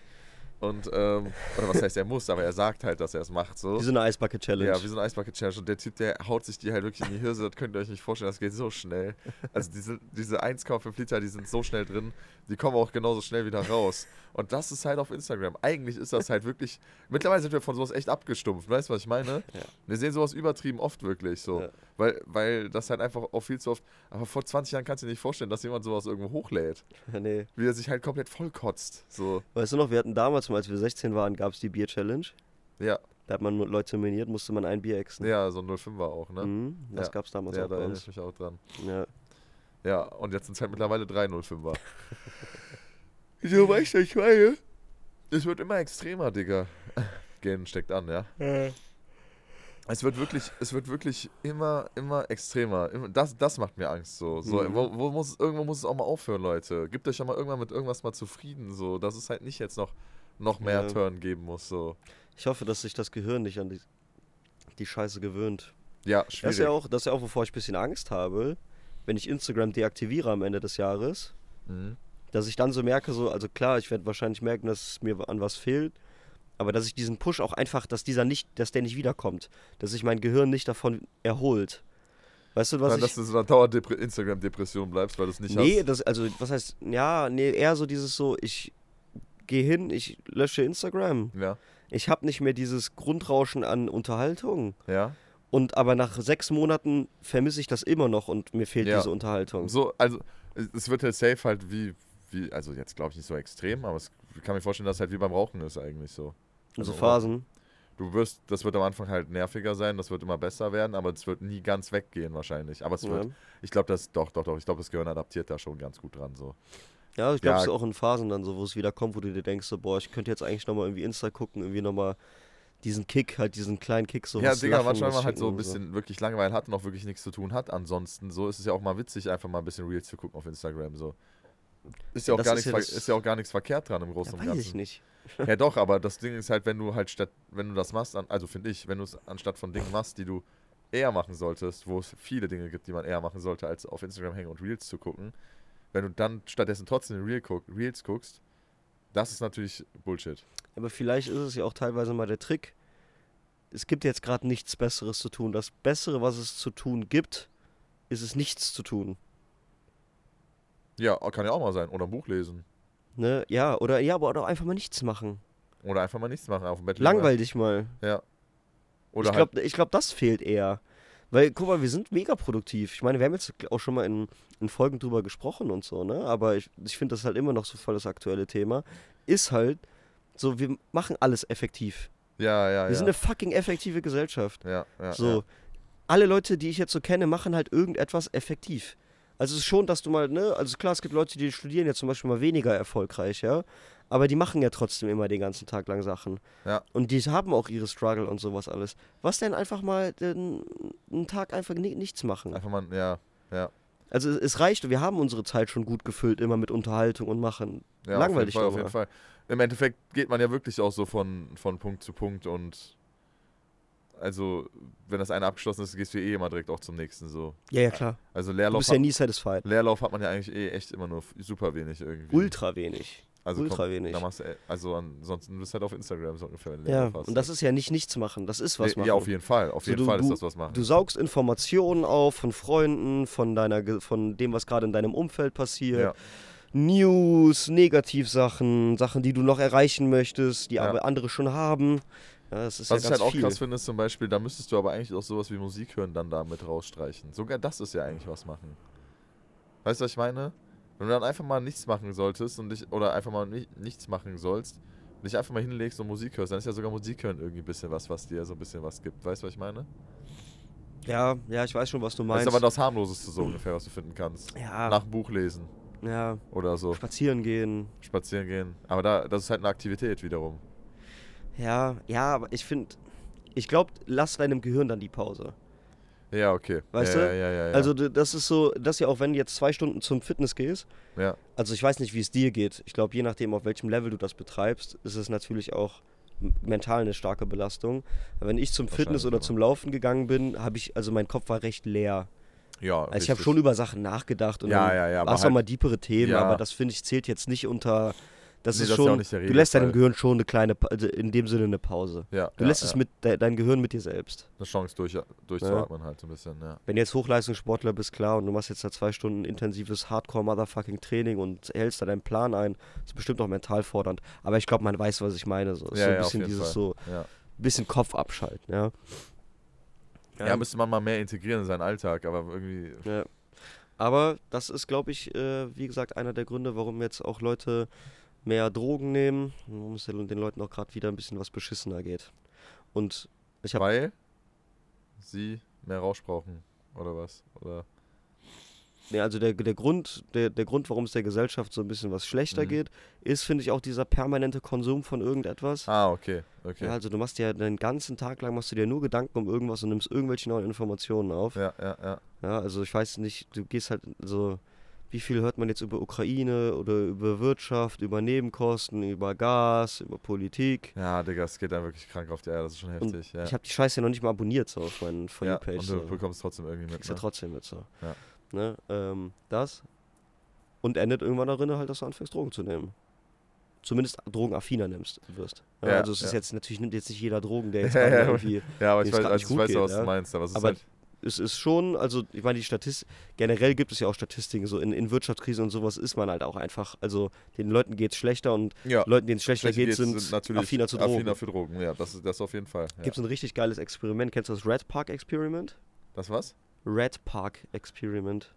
Und, ähm, oder was heißt, er muss, aber er sagt halt, dass er es macht, so. Wie so eine Eisbucket Challenge. Ja, wie so ein Eisbucket Challenge. Und der Typ, der haut sich die halt wirklich in die Hirse, das könnt ihr euch nicht vorstellen, das geht so schnell. Also diese, diese 1,5 Liter, die sind so schnell drin, die kommen auch genauso schnell wieder raus. Und das ist halt auf Instagram. Eigentlich ist das halt wirklich. Mittlerweile sind wir von sowas echt abgestumpft, weißt du, was ich meine? Ja. Wir sehen sowas übertrieben oft wirklich so. Ja. Weil, weil das halt einfach auch viel zu oft. Aber vor 20 Jahren kannst du dir nicht vorstellen, dass jemand sowas irgendwo hochlädt. nee. Wie er sich halt komplett vollkotzt. So. Weißt du noch, wir hatten damals, mal, als wir 16 waren, gab es die Bier-Challenge. Ja, Da hat man Leute nominiert, musste man ein Bier exen. ja, so ein 05er auch, ne? Mhm, das Ja. gab es damals Ja, auch da bei erinnere ich mich auch dran. Ja. Ja, und jetzt sind es halt mittlerweile 305er. so, weißt du, ich meine? Es wird immer extremer, Digga. Gehen steckt an, ja. Es wird wirklich, es wird wirklich immer, immer extremer. Das, das macht mir Angst. So, so Mhm. wo, wo muss, irgendwo muss es auch mal aufhören, Leute. Gebt euch ja mal irgendwann mit irgendwas mal zufrieden, so, dass es halt nicht jetzt noch, noch mehr Ja. Turn geben muss. So. Ich hoffe, dass sich das Gehirn nicht an die, die Scheiße gewöhnt. Ja, Das schwierig. ist, ja auch, das ist ja auch, wovor ich ein bisschen Angst habe, wenn ich Instagram deaktiviere am Ende des Jahres, Mhm. dass ich dann so merke, so, also klar, ich werde wahrscheinlich merken, dass es mir an was fehlt, aber dass ich diesen Push auch einfach, dass dieser nicht, dass der nicht wiederkommt, dass sich mein Gehirn nicht davon erholt. Weißt du, was Dann, ich... dass du so einer Dauer-Instagram-Depression bleibst, weil du es nicht Nee, hast. das, also, was heißt, ja, nee, eher so dieses so, ich gehe hin, ich lösche Instagram. Ja, Ich habe nicht mehr dieses Grundrauschen an Unterhaltung. ja. Und aber nach sechs Monaten vermisse ich das immer noch und mir fehlt Ja. diese Unterhaltung. So, also, es- wird halt safe halt wie, wie also jetzt glaube ich nicht so extrem, aber es ich kann mir vorstellen, dass es halt wie beim Rauchen ist eigentlich so. Also also, Phasen. Du wirst, das wird am Anfang halt nerviger sein, das wird immer besser werden, aber es wird nie ganz weggehen wahrscheinlich. Aber es Ja, wird, ich glaube, das, doch, doch, doch, ich glaube, das Gehirn adaptiert da schon ganz gut dran, so. ja ich glaube, Ja. es ist auch in Phasen dann so, wo es wieder kommt, wo du dir denkst, so, boah, ich könnte jetzt eigentlich nochmal irgendwie Insta gucken, irgendwie nochmal diesen Kick, halt diesen kleinen Kick so. ja, Digga, manchmal was man halt so ein bisschen wirklich Langeweile hat und auch wirklich nichts zu tun hat. Ansonsten, so ist es ja auch mal witzig, einfach mal ein bisschen Reels zu gucken auf Instagram, so. Ist ja auch, Das gar, ist nichts, ja ist ja auch gar nichts verkehrt dran im Großen Ja, und weiß Ganzen. ich nicht. Ja, doch, aber das Ding ist halt, wenn du halt statt, wenn du das machst, also finde ich, wenn du es anstatt von Dingen machst, die du eher machen solltest, wo es viele Dinge gibt, die man eher machen sollte, als auf Instagram hängen und Reels zu gucken, wenn du dann stattdessen trotzdem Reel guck, Reels guckst, das ist natürlich Bullshit. Aber vielleicht ist es ja auch teilweise mal der Trick. Es gibt jetzt gerade nichts Besseres zu tun. Das Bessere, was es zu tun gibt, ist es nichts zu tun. Ja, kann ja auch mal sein. Oder ein Buch lesen. Ne? Ja, oder ja, aber oder einfach mal nichts machen. Oder einfach mal nichts machen, auf dem Bett Langweil dich mal. Ja. Oder ich halt, glaube, ich glaub, das fehlt eher. Weil, guck mal, wir sind mega produktiv. Ich meine, wir haben jetzt auch schon mal in, in Folgen drüber gesprochen und so, ne? Aber ich, ich finde das halt immer noch so voll das aktuelle Thema. Ist halt so, wir machen alles effektiv. ja, ja, Wir ja. sind eine fucking effektive Gesellschaft. ja, ja, so, ja. alle Leute, die ich jetzt so kenne, machen halt irgendetwas effektiv. Also es ist schon, dass du mal, ne, also klar, es gibt Leute, die studieren ja zum Beispiel mal weniger erfolgreich, ja. Aber die machen ja trotzdem immer den ganzen Tag lang Sachen. Ja. Und die haben auch ihre Struggle und sowas alles. Was denn einfach mal den, einen Tag einfach ni nichts machen? Einfach mal, ja, ja. Also es, es reicht, wir haben unsere Zeit schon gut gefüllt, immer mit Unterhaltung und machen. ja Langweilig auf jeden, Fall, auf jeden. Fall. Im Endeffekt geht man ja wirklich auch so von, von Punkt zu Punkt und also, wenn das eine abgeschlossen ist, gehst du eh immer direkt auch zum nächsten so. Ja, ja, klar. Also Du Leerlauf, bist ja nie satisfied. Leerlauf hat man ja eigentlich eh echt immer nur super wenig irgendwie. Ultra wenig. Also ultra komm, wenig. Da machst du, eh- also ansonsten bist du halt auf Instagram so ungefähr. wenn du Ja, und das ist ja nicht nichts machen, das ist was Nee, machen. Ja, auf jeden Fall. Auf So, jeden du- Fall ist du- das was machen. Du saugst Informationen auf von Freunden, von deiner, von dem, was gerade in deinem Umfeld passiert. Ja. News, Negativsachen, Sachen, die du noch erreichen möchtest, die Ja. aber andere schon haben. Ja, das ist Was ja ich halt auch viel. krass finde, ist zum Beispiel, da müsstest du aber eigentlich auch sowas wie Musik hören dann da mit rausstreichen. Sogar das ist ja eigentlich was machen. Weißt du, was ich meine? Wenn du dann einfach mal nichts machen solltest und dich, oder einfach mal ni nichts machen sollst, und dich einfach mal hinlegst und Musik hörst, dann ist ja sogar Musik hören irgendwie ein bisschen was, was dir so ein bisschen was gibt. Weißt du, was ich meine? Ja, ja, ich weiß schon, was du Das meinst. ist aber das harmloseste so ungefähr, was du finden kannst. ja, Nach dem Buch lesen ja, oder so. spazieren gehen. Spazieren gehen. Aber da, das ist halt eine Aktivität wiederum. Ja, ja, aber ich finde, ich glaube, lass deinem Gehirn dann die Pause. Ja, okay. Weißt ja, du? Ja, ja, ja. Also das ist so, dass ja auch wenn du jetzt zwei Stunden zum Fitness gehst, ja. also ich weiß nicht, wie es dir geht. Ich glaube, je nachdem, auf welchem Level du das betreibst, ist es natürlich auch mental eine starke Belastung. Aber wenn ich zum Fitness oder zum Laufen gegangen bin, habe ich, also mein Kopf war recht leer. Ja, Also ich habe schon über Sachen nachgedacht und Ja, ja, ja, war es auch halt- mal deepere Themen, aber das finde ich zählt jetzt nicht unter. Das Nee, ist das ist ja schon. auch nicht der du lässt deinem. Gehirn schon eine kleine, also in dem Sinne eine Pause. Ja, Du ja, lässt ja. es mit de, dein Gehirn mit dir selbst. eine Chance durch, durchzuatmen halt so ein bisschen, ja. Wenn du jetzt Hochleistungssportler bist, klar, und du machst jetzt da zwei Stunden intensives Hardcore-Motherfucking-Training und hältst da deinen Plan ein, ist bestimmt auch mental fordernd. Aber ich glaube, man weiß, was ich meine. So. Ist Ja, so ein ja, bisschen dieses Fall. so, Ja. bisschen Kopf abschalten, ja. ja, müsste man mal mehr integrieren in seinen Alltag, aber irgendwie, Ja. Aber das ist, glaube ich, äh, wie gesagt, einer der Gründe, warum jetzt auch Leute mehr Drogen nehmen, warum es den Leuten auch gerade wieder ein bisschen was beschissener geht. Und ich habe weil sie mehr Rausch brauchen, oder was? Oder, Nee, also der, der, Grund, der, der Grund, warum es der Gesellschaft so ein bisschen was schlechter Mhm. geht, ist, finde ich, auch dieser permanente Konsum von irgendetwas. ah, okay, okay. Ja, also du machst dir den ganzen Tag lang machst du dir nur Gedanken um irgendwas und nimmst irgendwelche neuen Informationen auf. Ja, Ja, ja, ja. also ich weiß nicht, du gehst halt so, wie viel hört man jetzt über Ukraine oder über Wirtschaft, über Nebenkosten, über Gas, über Politik. Ja, Digga, es geht dann wirklich krank auf die Eier, das ist schon heftig, ja. Ich habe die Scheiße ja noch nicht mal abonniert so auf meinen For ja, You-Page. und So. du bekommst trotzdem irgendwie mit, kriegst ja ne? trotzdem mit so. Ja. Ne? Ähm, das. Und endet irgendwann darin halt, dass du anfängst, Drogen zu nehmen. Zumindest drogenaffiner nimmst, wirst. Ja, Ja, also es ist ja. jetzt, natürlich nimmt jetzt nicht jeder Drogen, der jetzt Ja, ja, irgendwie. Ja, aber ich weiß, also nicht ich weiß geht, ja, was ja. du meinst, aber es ist Aber halt, Es ist schon, also ich meine, die Statistik, generell gibt es ja auch Statistiken, so in, in Wirtschaftskrise und sowas ist man halt auch einfach, also den Leuten geht es schlechter und ja, Leuten, denen es schlechter Schlechte geht, Kids sind, natürlich affiner zu Drogen. affiner für Drogen, ja, das ist das auf jeden Fall. Ja. Gibt es ein richtig geiles Experiment, kennst du das Red Park Experiment? Das was? Red Park Experiment,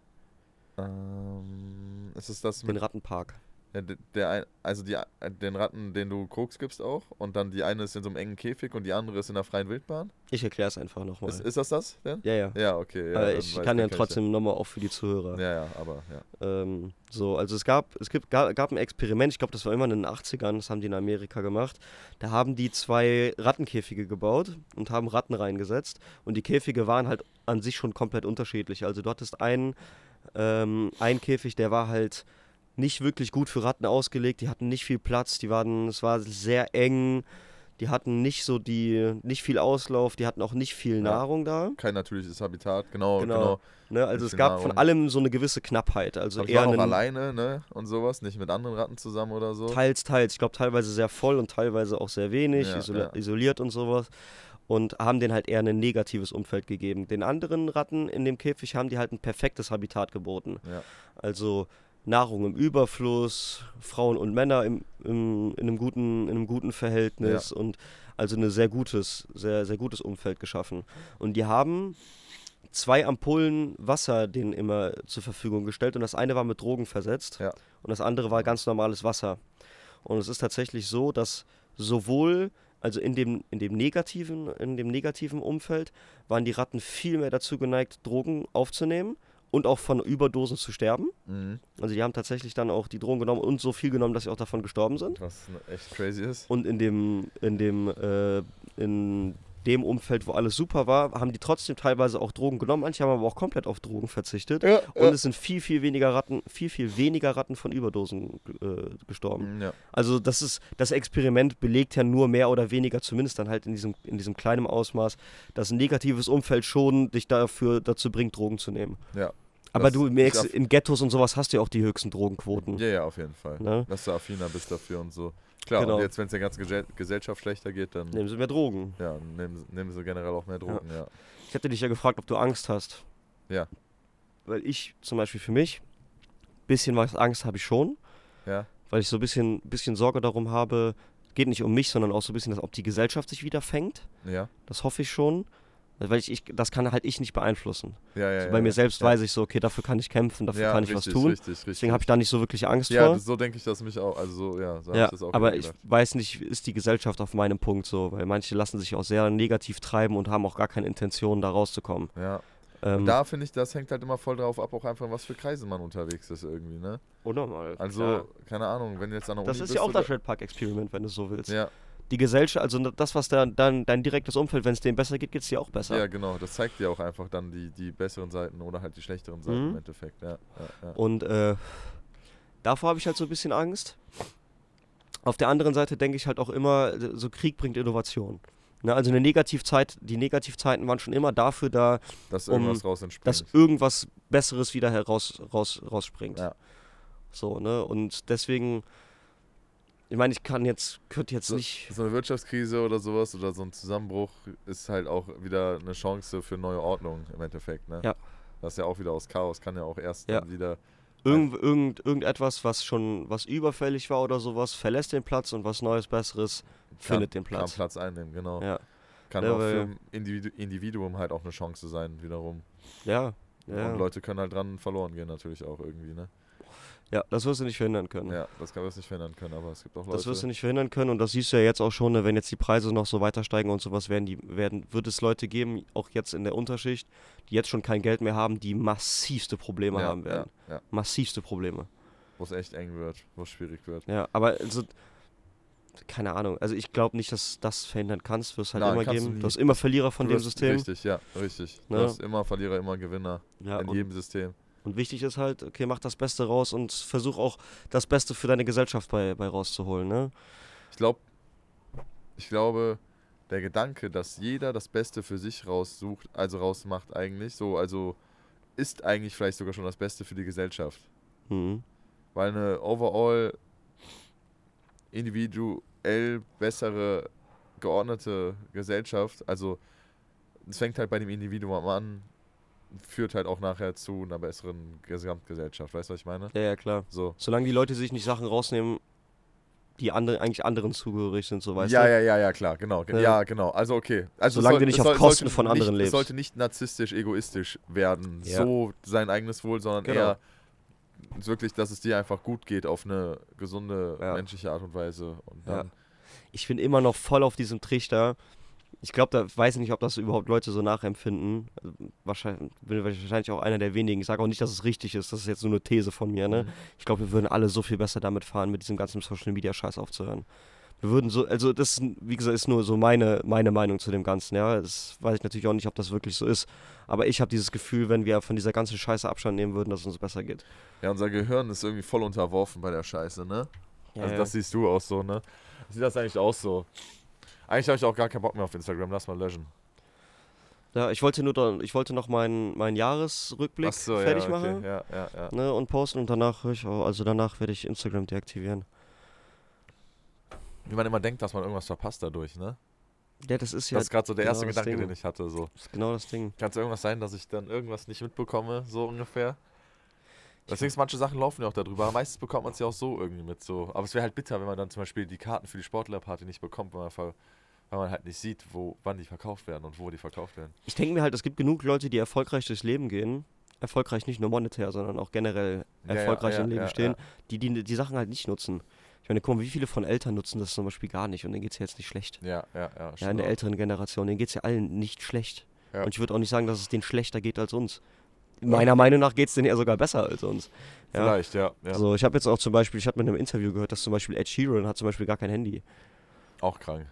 Ähm, ist es das den Rattenpark. Ja, der, also die, den Ratten, den du Koks gibst auch und dann die eine ist in so einem engen Käfig und die andere ist in der freien Wildbahn? Ich erkläre es einfach nochmal. Ist, ist das das denn? Ja, ja. Ja, okay. Ja, Aber ich kann ja trotzdem nochmal auch für die Zuhörer. Ja, ja, aber ja. Ähm, so, also es gab, es gibt, ga- gab ein Experiment, ich glaube, das war immer in den 80ern, das haben die in Amerika gemacht. Da haben die zwei Rattenkäfige gebaut und haben Ratten reingesetzt. Und die Käfige waren halt an sich schon komplett unterschiedlich. Also du hattest einen, ähm, einen Käfig, der war halt nicht wirklich gut für Ratten ausgelegt, die hatten nicht viel Platz, die waren, es war sehr eng. die hatten nicht so die, nicht viel Auslauf, die hatten auch nicht viel Ja. Nahrung da. Kein natürliches Habitat, genau, Genau. genau. Ne? Also es gab von Nahrung. allem so eine gewisse Knappheit. Also Aber die eher waren auch einen, alleine, ne? Und sowas, nicht mit anderen Ratten zusammen oder so. teils, teils. Ich glaube teilweise sehr voll und teilweise auch sehr wenig, Ja, isoli ja. isoliert und sowas. Und haben denen halt eher ein negatives Umfeld gegeben. Den anderen Ratten in dem Käfig haben die halt ein perfektes Habitat geboten. Also Nahrung im Überfluss, Frauen und Männer im, im, in, einem guten, in einem guten Verhältnis und also ein sehr gutes, sehr, sehr gutes Umfeld geschaffen. Und die haben zwei Ampullen Wasser denen immer zur Verfügung gestellt und das eine war mit Drogen versetzt Ja. und das andere war ganz normales Wasser. Und es ist tatsächlich so, dass sowohl also in dem, in dem negativen, in dem negativen Umfeld waren die Ratten viel mehr dazu geneigt, Drogen aufzunehmen und auch von Überdosen zu sterben. Mhm. Also die haben tatsächlich dann auch die Drogen genommen und so viel genommen, dass sie auch davon gestorben sind. Was echt crazy ist. Und in dem, in dem, äh, in dem Umfeld, wo alles super war, haben die trotzdem teilweise auch Drogen genommen. Manche haben aber auch komplett auf Drogen verzichtet. Ja, Und es sind viel, viel weniger Ratten, viel, viel weniger Ratten von Überdosen äh, gestorben. Mhm, ja. Also das ist, das Experiment belegt ja nur mehr oder weniger, zumindest dann halt in diesem, in diesem kleinen Ausmaß, dass ein negatives Umfeld schon dich dafür dazu bringt, Drogen zu nehmen. ja. Aber Das du merkst, in Ghettos und sowas hast du ja auch die höchsten Drogenquoten. Ja, ja, auf jeden Fall. Ne? Dass du affiner bist dafür und so. Klar, Genau. und jetzt, wenn es der ganzen Gesell Gesellschaft schlechter geht, dann Nehmen sie mehr Drogen. ja, nehmen, nehmen sie generell auch mehr Drogen, ja. Ich hätte dich ja gefragt, ob du Angst hast. Ja. Weil ich zum Beispiel für mich, bisschen was Angst habe ich schon, Ja, weil ich so ein bisschen, bisschen Sorge darum habe, geht nicht um mich, sondern auch so ein bisschen, dass, ob die Gesellschaft sich wieder fängt. ja, Das hoffe ich schon. Weil ich, ich das kann halt ich nicht beeinflussen. ja, ja. Also ja, bei mir ja. selbst ja. weiß ich so, okay, dafür kann ich kämpfen, dafür ja, kann ich richtig, was tun. Richtig, richtig. Deswegen habe ich da nicht so wirklich Angst Ja, vor. das, so denke ich das mich auch. Also so, ja, so ja, ich das auch aber ich weiß nicht, ist die Gesellschaft auf meinem Punkt so, weil manche lassen sich auch sehr negativ treiben und haben auch gar keine Intention, da rauszukommen. Ja. Ähm, da finde ich, das hängt halt immer voll drauf ab, auch einfach, in was für Kreise man unterwegs ist irgendwie, ne? unnormal. Also, keine Ahnung, wenn du jetzt an der Das Uni ist bist ja auch das Red Park Experiment, wenn du so willst. Ja, Die Gesellschaft, also das, was da, dann dein direktes Umfeld, wenn es denen besser geht, geht es dir auch besser. ja, genau. Das zeigt dir auch einfach dann die, die besseren Seiten oder halt die schlechteren Seiten Mhm. im Endeffekt, ja. ja, ja. Und äh, davor habe ich halt so ein bisschen Angst. Auf der anderen Seite denke ich halt auch immer, so Krieg bringt Innovation. Ne, also eine Negativzeit, die Negativzeiten waren schon immer dafür da, Dass um- irgendwas dass irgendwas Besseres wieder heraus raus, rausspringt. Ja. So, ne? Und deswegen, ich meine, ich kann jetzt, könnte jetzt So- nicht. so eine Wirtschaftskrise oder sowas oder so ein Zusammenbruch ist halt auch wieder eine Chance für neue Ordnung im Endeffekt, ne? Ja. Das ist ja auch wieder aus Chaos, kann ja auch erst Ja. dann wieder. Irgend, irgend, irgendetwas, was schon was überfällig war oder sowas, verlässt den Platz und was Neues, Besseres findet den Kann Platz. Platz einnehmen, genau. Ja, Kann Ja, auch für Individu Individuum halt auch eine Chance sein, wiederum. ja, ja. Und Leute können halt dran verloren gehen, natürlich auch irgendwie, ne? Ja, das wirst du nicht verhindern können. Ja, das kann man nicht verhindern können, aber es gibt auch Leute. Das wirst du nicht verhindern können und das siehst du ja jetzt auch schon, ne, wenn jetzt die Preise noch so weiter steigen und sowas werden die werden wird es Leute geben, auch jetzt in der Unterschicht, die jetzt schon kein Geld mehr haben, die massivste Probleme ja, haben werden. Ja, ja. Massivste Probleme. Wo es echt eng wird, wo es schwierig wird. Ja, aber also keine Ahnung, also ich glaube nicht, dass das verhindern kannst, wird es halt Nein, immer du geben. nie. Du hast immer Verlierer von Du dem System. Richtig, ja, richtig. Ne? Du hast immer Verlierer, immer Gewinner Ja, in jedem System. Und wichtig ist halt, okay, mach das Beste raus und versuch auch das Beste für deine Gesellschaft bei, bei rauszuholen, ne? Ich glaube, ich glaube, der Gedanke, dass jeder das Beste für sich raussucht, also rausmacht eigentlich, so, also ist eigentlich vielleicht sogar schon das Beste für die Gesellschaft. Mhm. Weil eine overall individuell bessere, geordnete Gesellschaft, also es fängt halt bei dem Individuum an, führt halt auch nachher zu einer besseren Gesamtgesellschaft. Weißt du, was ich meine? Ja, ja, klar. So. Solange die Leute sich nicht Sachen rausnehmen, die andere, eigentlich anderen zugehörig sind, so weißt ja, du? ja, ja, ja, klar, genau. ge- Ja. Ja, genau. Also okay. Also Solange soll- du nicht auf soll- Kosten von anderen nicht, lebst. Es sollte nicht narzisstisch, egoistisch werden. Ja. So sein eigenes Wohl, sondern Genau. eher wirklich, dass es dir einfach gut geht auf eine gesunde, menschliche Art und Weise. Und dann, Ich bin immer noch voll auf diesem Trichter. Ich glaube, da weiß ich nicht, ob das überhaupt Leute so nachempfinden. Also, wahrscheinlich bin wahrscheinlich auch einer der wenigen. Ich sage auch nicht, dass es richtig ist. Das ist jetzt nur eine These von mir. Ne? Mhm. Ich glaube, wir würden alle so viel besser damit fahren, mit diesem ganzen Social Media Scheiß aufzuhören. Wir würden so, also das ist, wie gesagt, ist nur so meine, meine Meinung zu dem Ganzen. Ja, das weiß ich natürlich auch nicht, ob das wirklich so ist. Aber ich habe dieses Gefühl, wenn wir von dieser ganzen Scheiße Abstand nehmen würden, dass es uns besser geht. ja, unser Gehirn ist irgendwie voll unterworfen bei der Scheiße, ne? Ja, also ja. das siehst du auch so, ne? Sieht das eigentlich auch so? Eigentlich habe ich auch gar keinen Bock mehr auf Instagram, lass mal löschen. Ja, ich wollte nur ich wollte noch meinen meinen Jahresrückblick so, fertig ja, okay. machen Ja, ja, ja. ne, und posten und danach ich auch, also danach werde ich Instagram deaktivieren. Wie man immer denkt, dass man irgendwas verpasst dadurch, ne? Ja, das ist ja das ist gerade so der genau erste Gedanke, Ding. den ich hatte. So. das ist genau das Ding. Kann es irgendwas sein, dass ich dann irgendwas nicht mitbekomme, so ungefähr? Deswegen ist manche Sachen laufen ja auch darüber. Aber meistens bekommt man es ja auch so irgendwie mit. So. Aber es wäre halt bitter, wenn man dann zum Beispiel die Karten für die Sportlerparty nicht bekommt, weil man, weil man halt nicht sieht, wo, wann die verkauft werden und wo die verkauft werden. Ich denke mir halt, es gibt genug Leute, die erfolgreich durchs Leben gehen. Erfolgreich nicht nur monetär, sondern auch generell Ja, erfolgreich ja, im Leben stehen. Die, die die Sachen halt nicht nutzen. Ich meine, guck mal, wie viele von Eltern nutzen das zum Beispiel gar nicht und denen geht es ja jetzt nicht schlecht. Ja, ja, ja. Ja, in der älteren Generation, denen geht es ja allen nicht schlecht. Ja. Und ich würde auch nicht sagen, dass es denen schlechter geht als uns. Meiner Meinung nach geht es denen eher sogar besser als uns. Ja. Vielleicht, ja. ja. Also ich habe jetzt auch zum Beispiel, ich habe mit einem Interview gehört, dass zum Beispiel Ed Sheeran hat zum Beispiel gar kein Handy. Auch krank.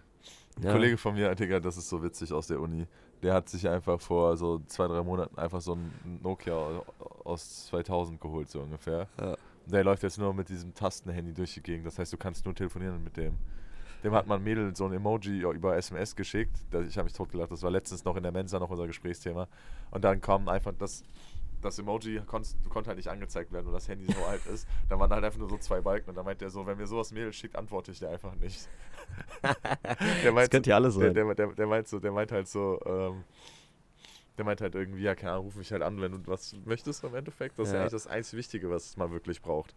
Ein Ja. Kollege von mir, Digga, das ist so witzig aus der Uni. Der hat sich einfach vor so zwei, drei Monaten einfach so ein Nokia aus 2000 geholt, so ungefähr. Ja. Der läuft jetzt nur mit diesem Tastenhandy durch die Gegend. Das heißt, du kannst nur telefonieren mit dem. Dem hat man ein Mädel so ein Emoji über SMS geschickt. Ich habe mich totgelacht. Das war letztens noch in der Mensa noch unser Gesprächsthema. Und dann kam einfach das, das Emoji, konntest, konnte halt nicht angezeigt werden, weil das Handy so alt ist. Da waren halt einfach nur so zwei Balken. Und dann meint er so, wenn mir sowas Mädel schickt, antworte ich dir einfach nicht. der Das meint, könnte ja alles der, sein. der, der, der meint so, der meint halt so, ähm, der meint halt irgendwie, ja, keine Ahnung, ruf mich halt an, wenn du was möchtest im Endeffekt. Das ist ja Ja. eigentlich das einzig Wichtige, was man wirklich braucht.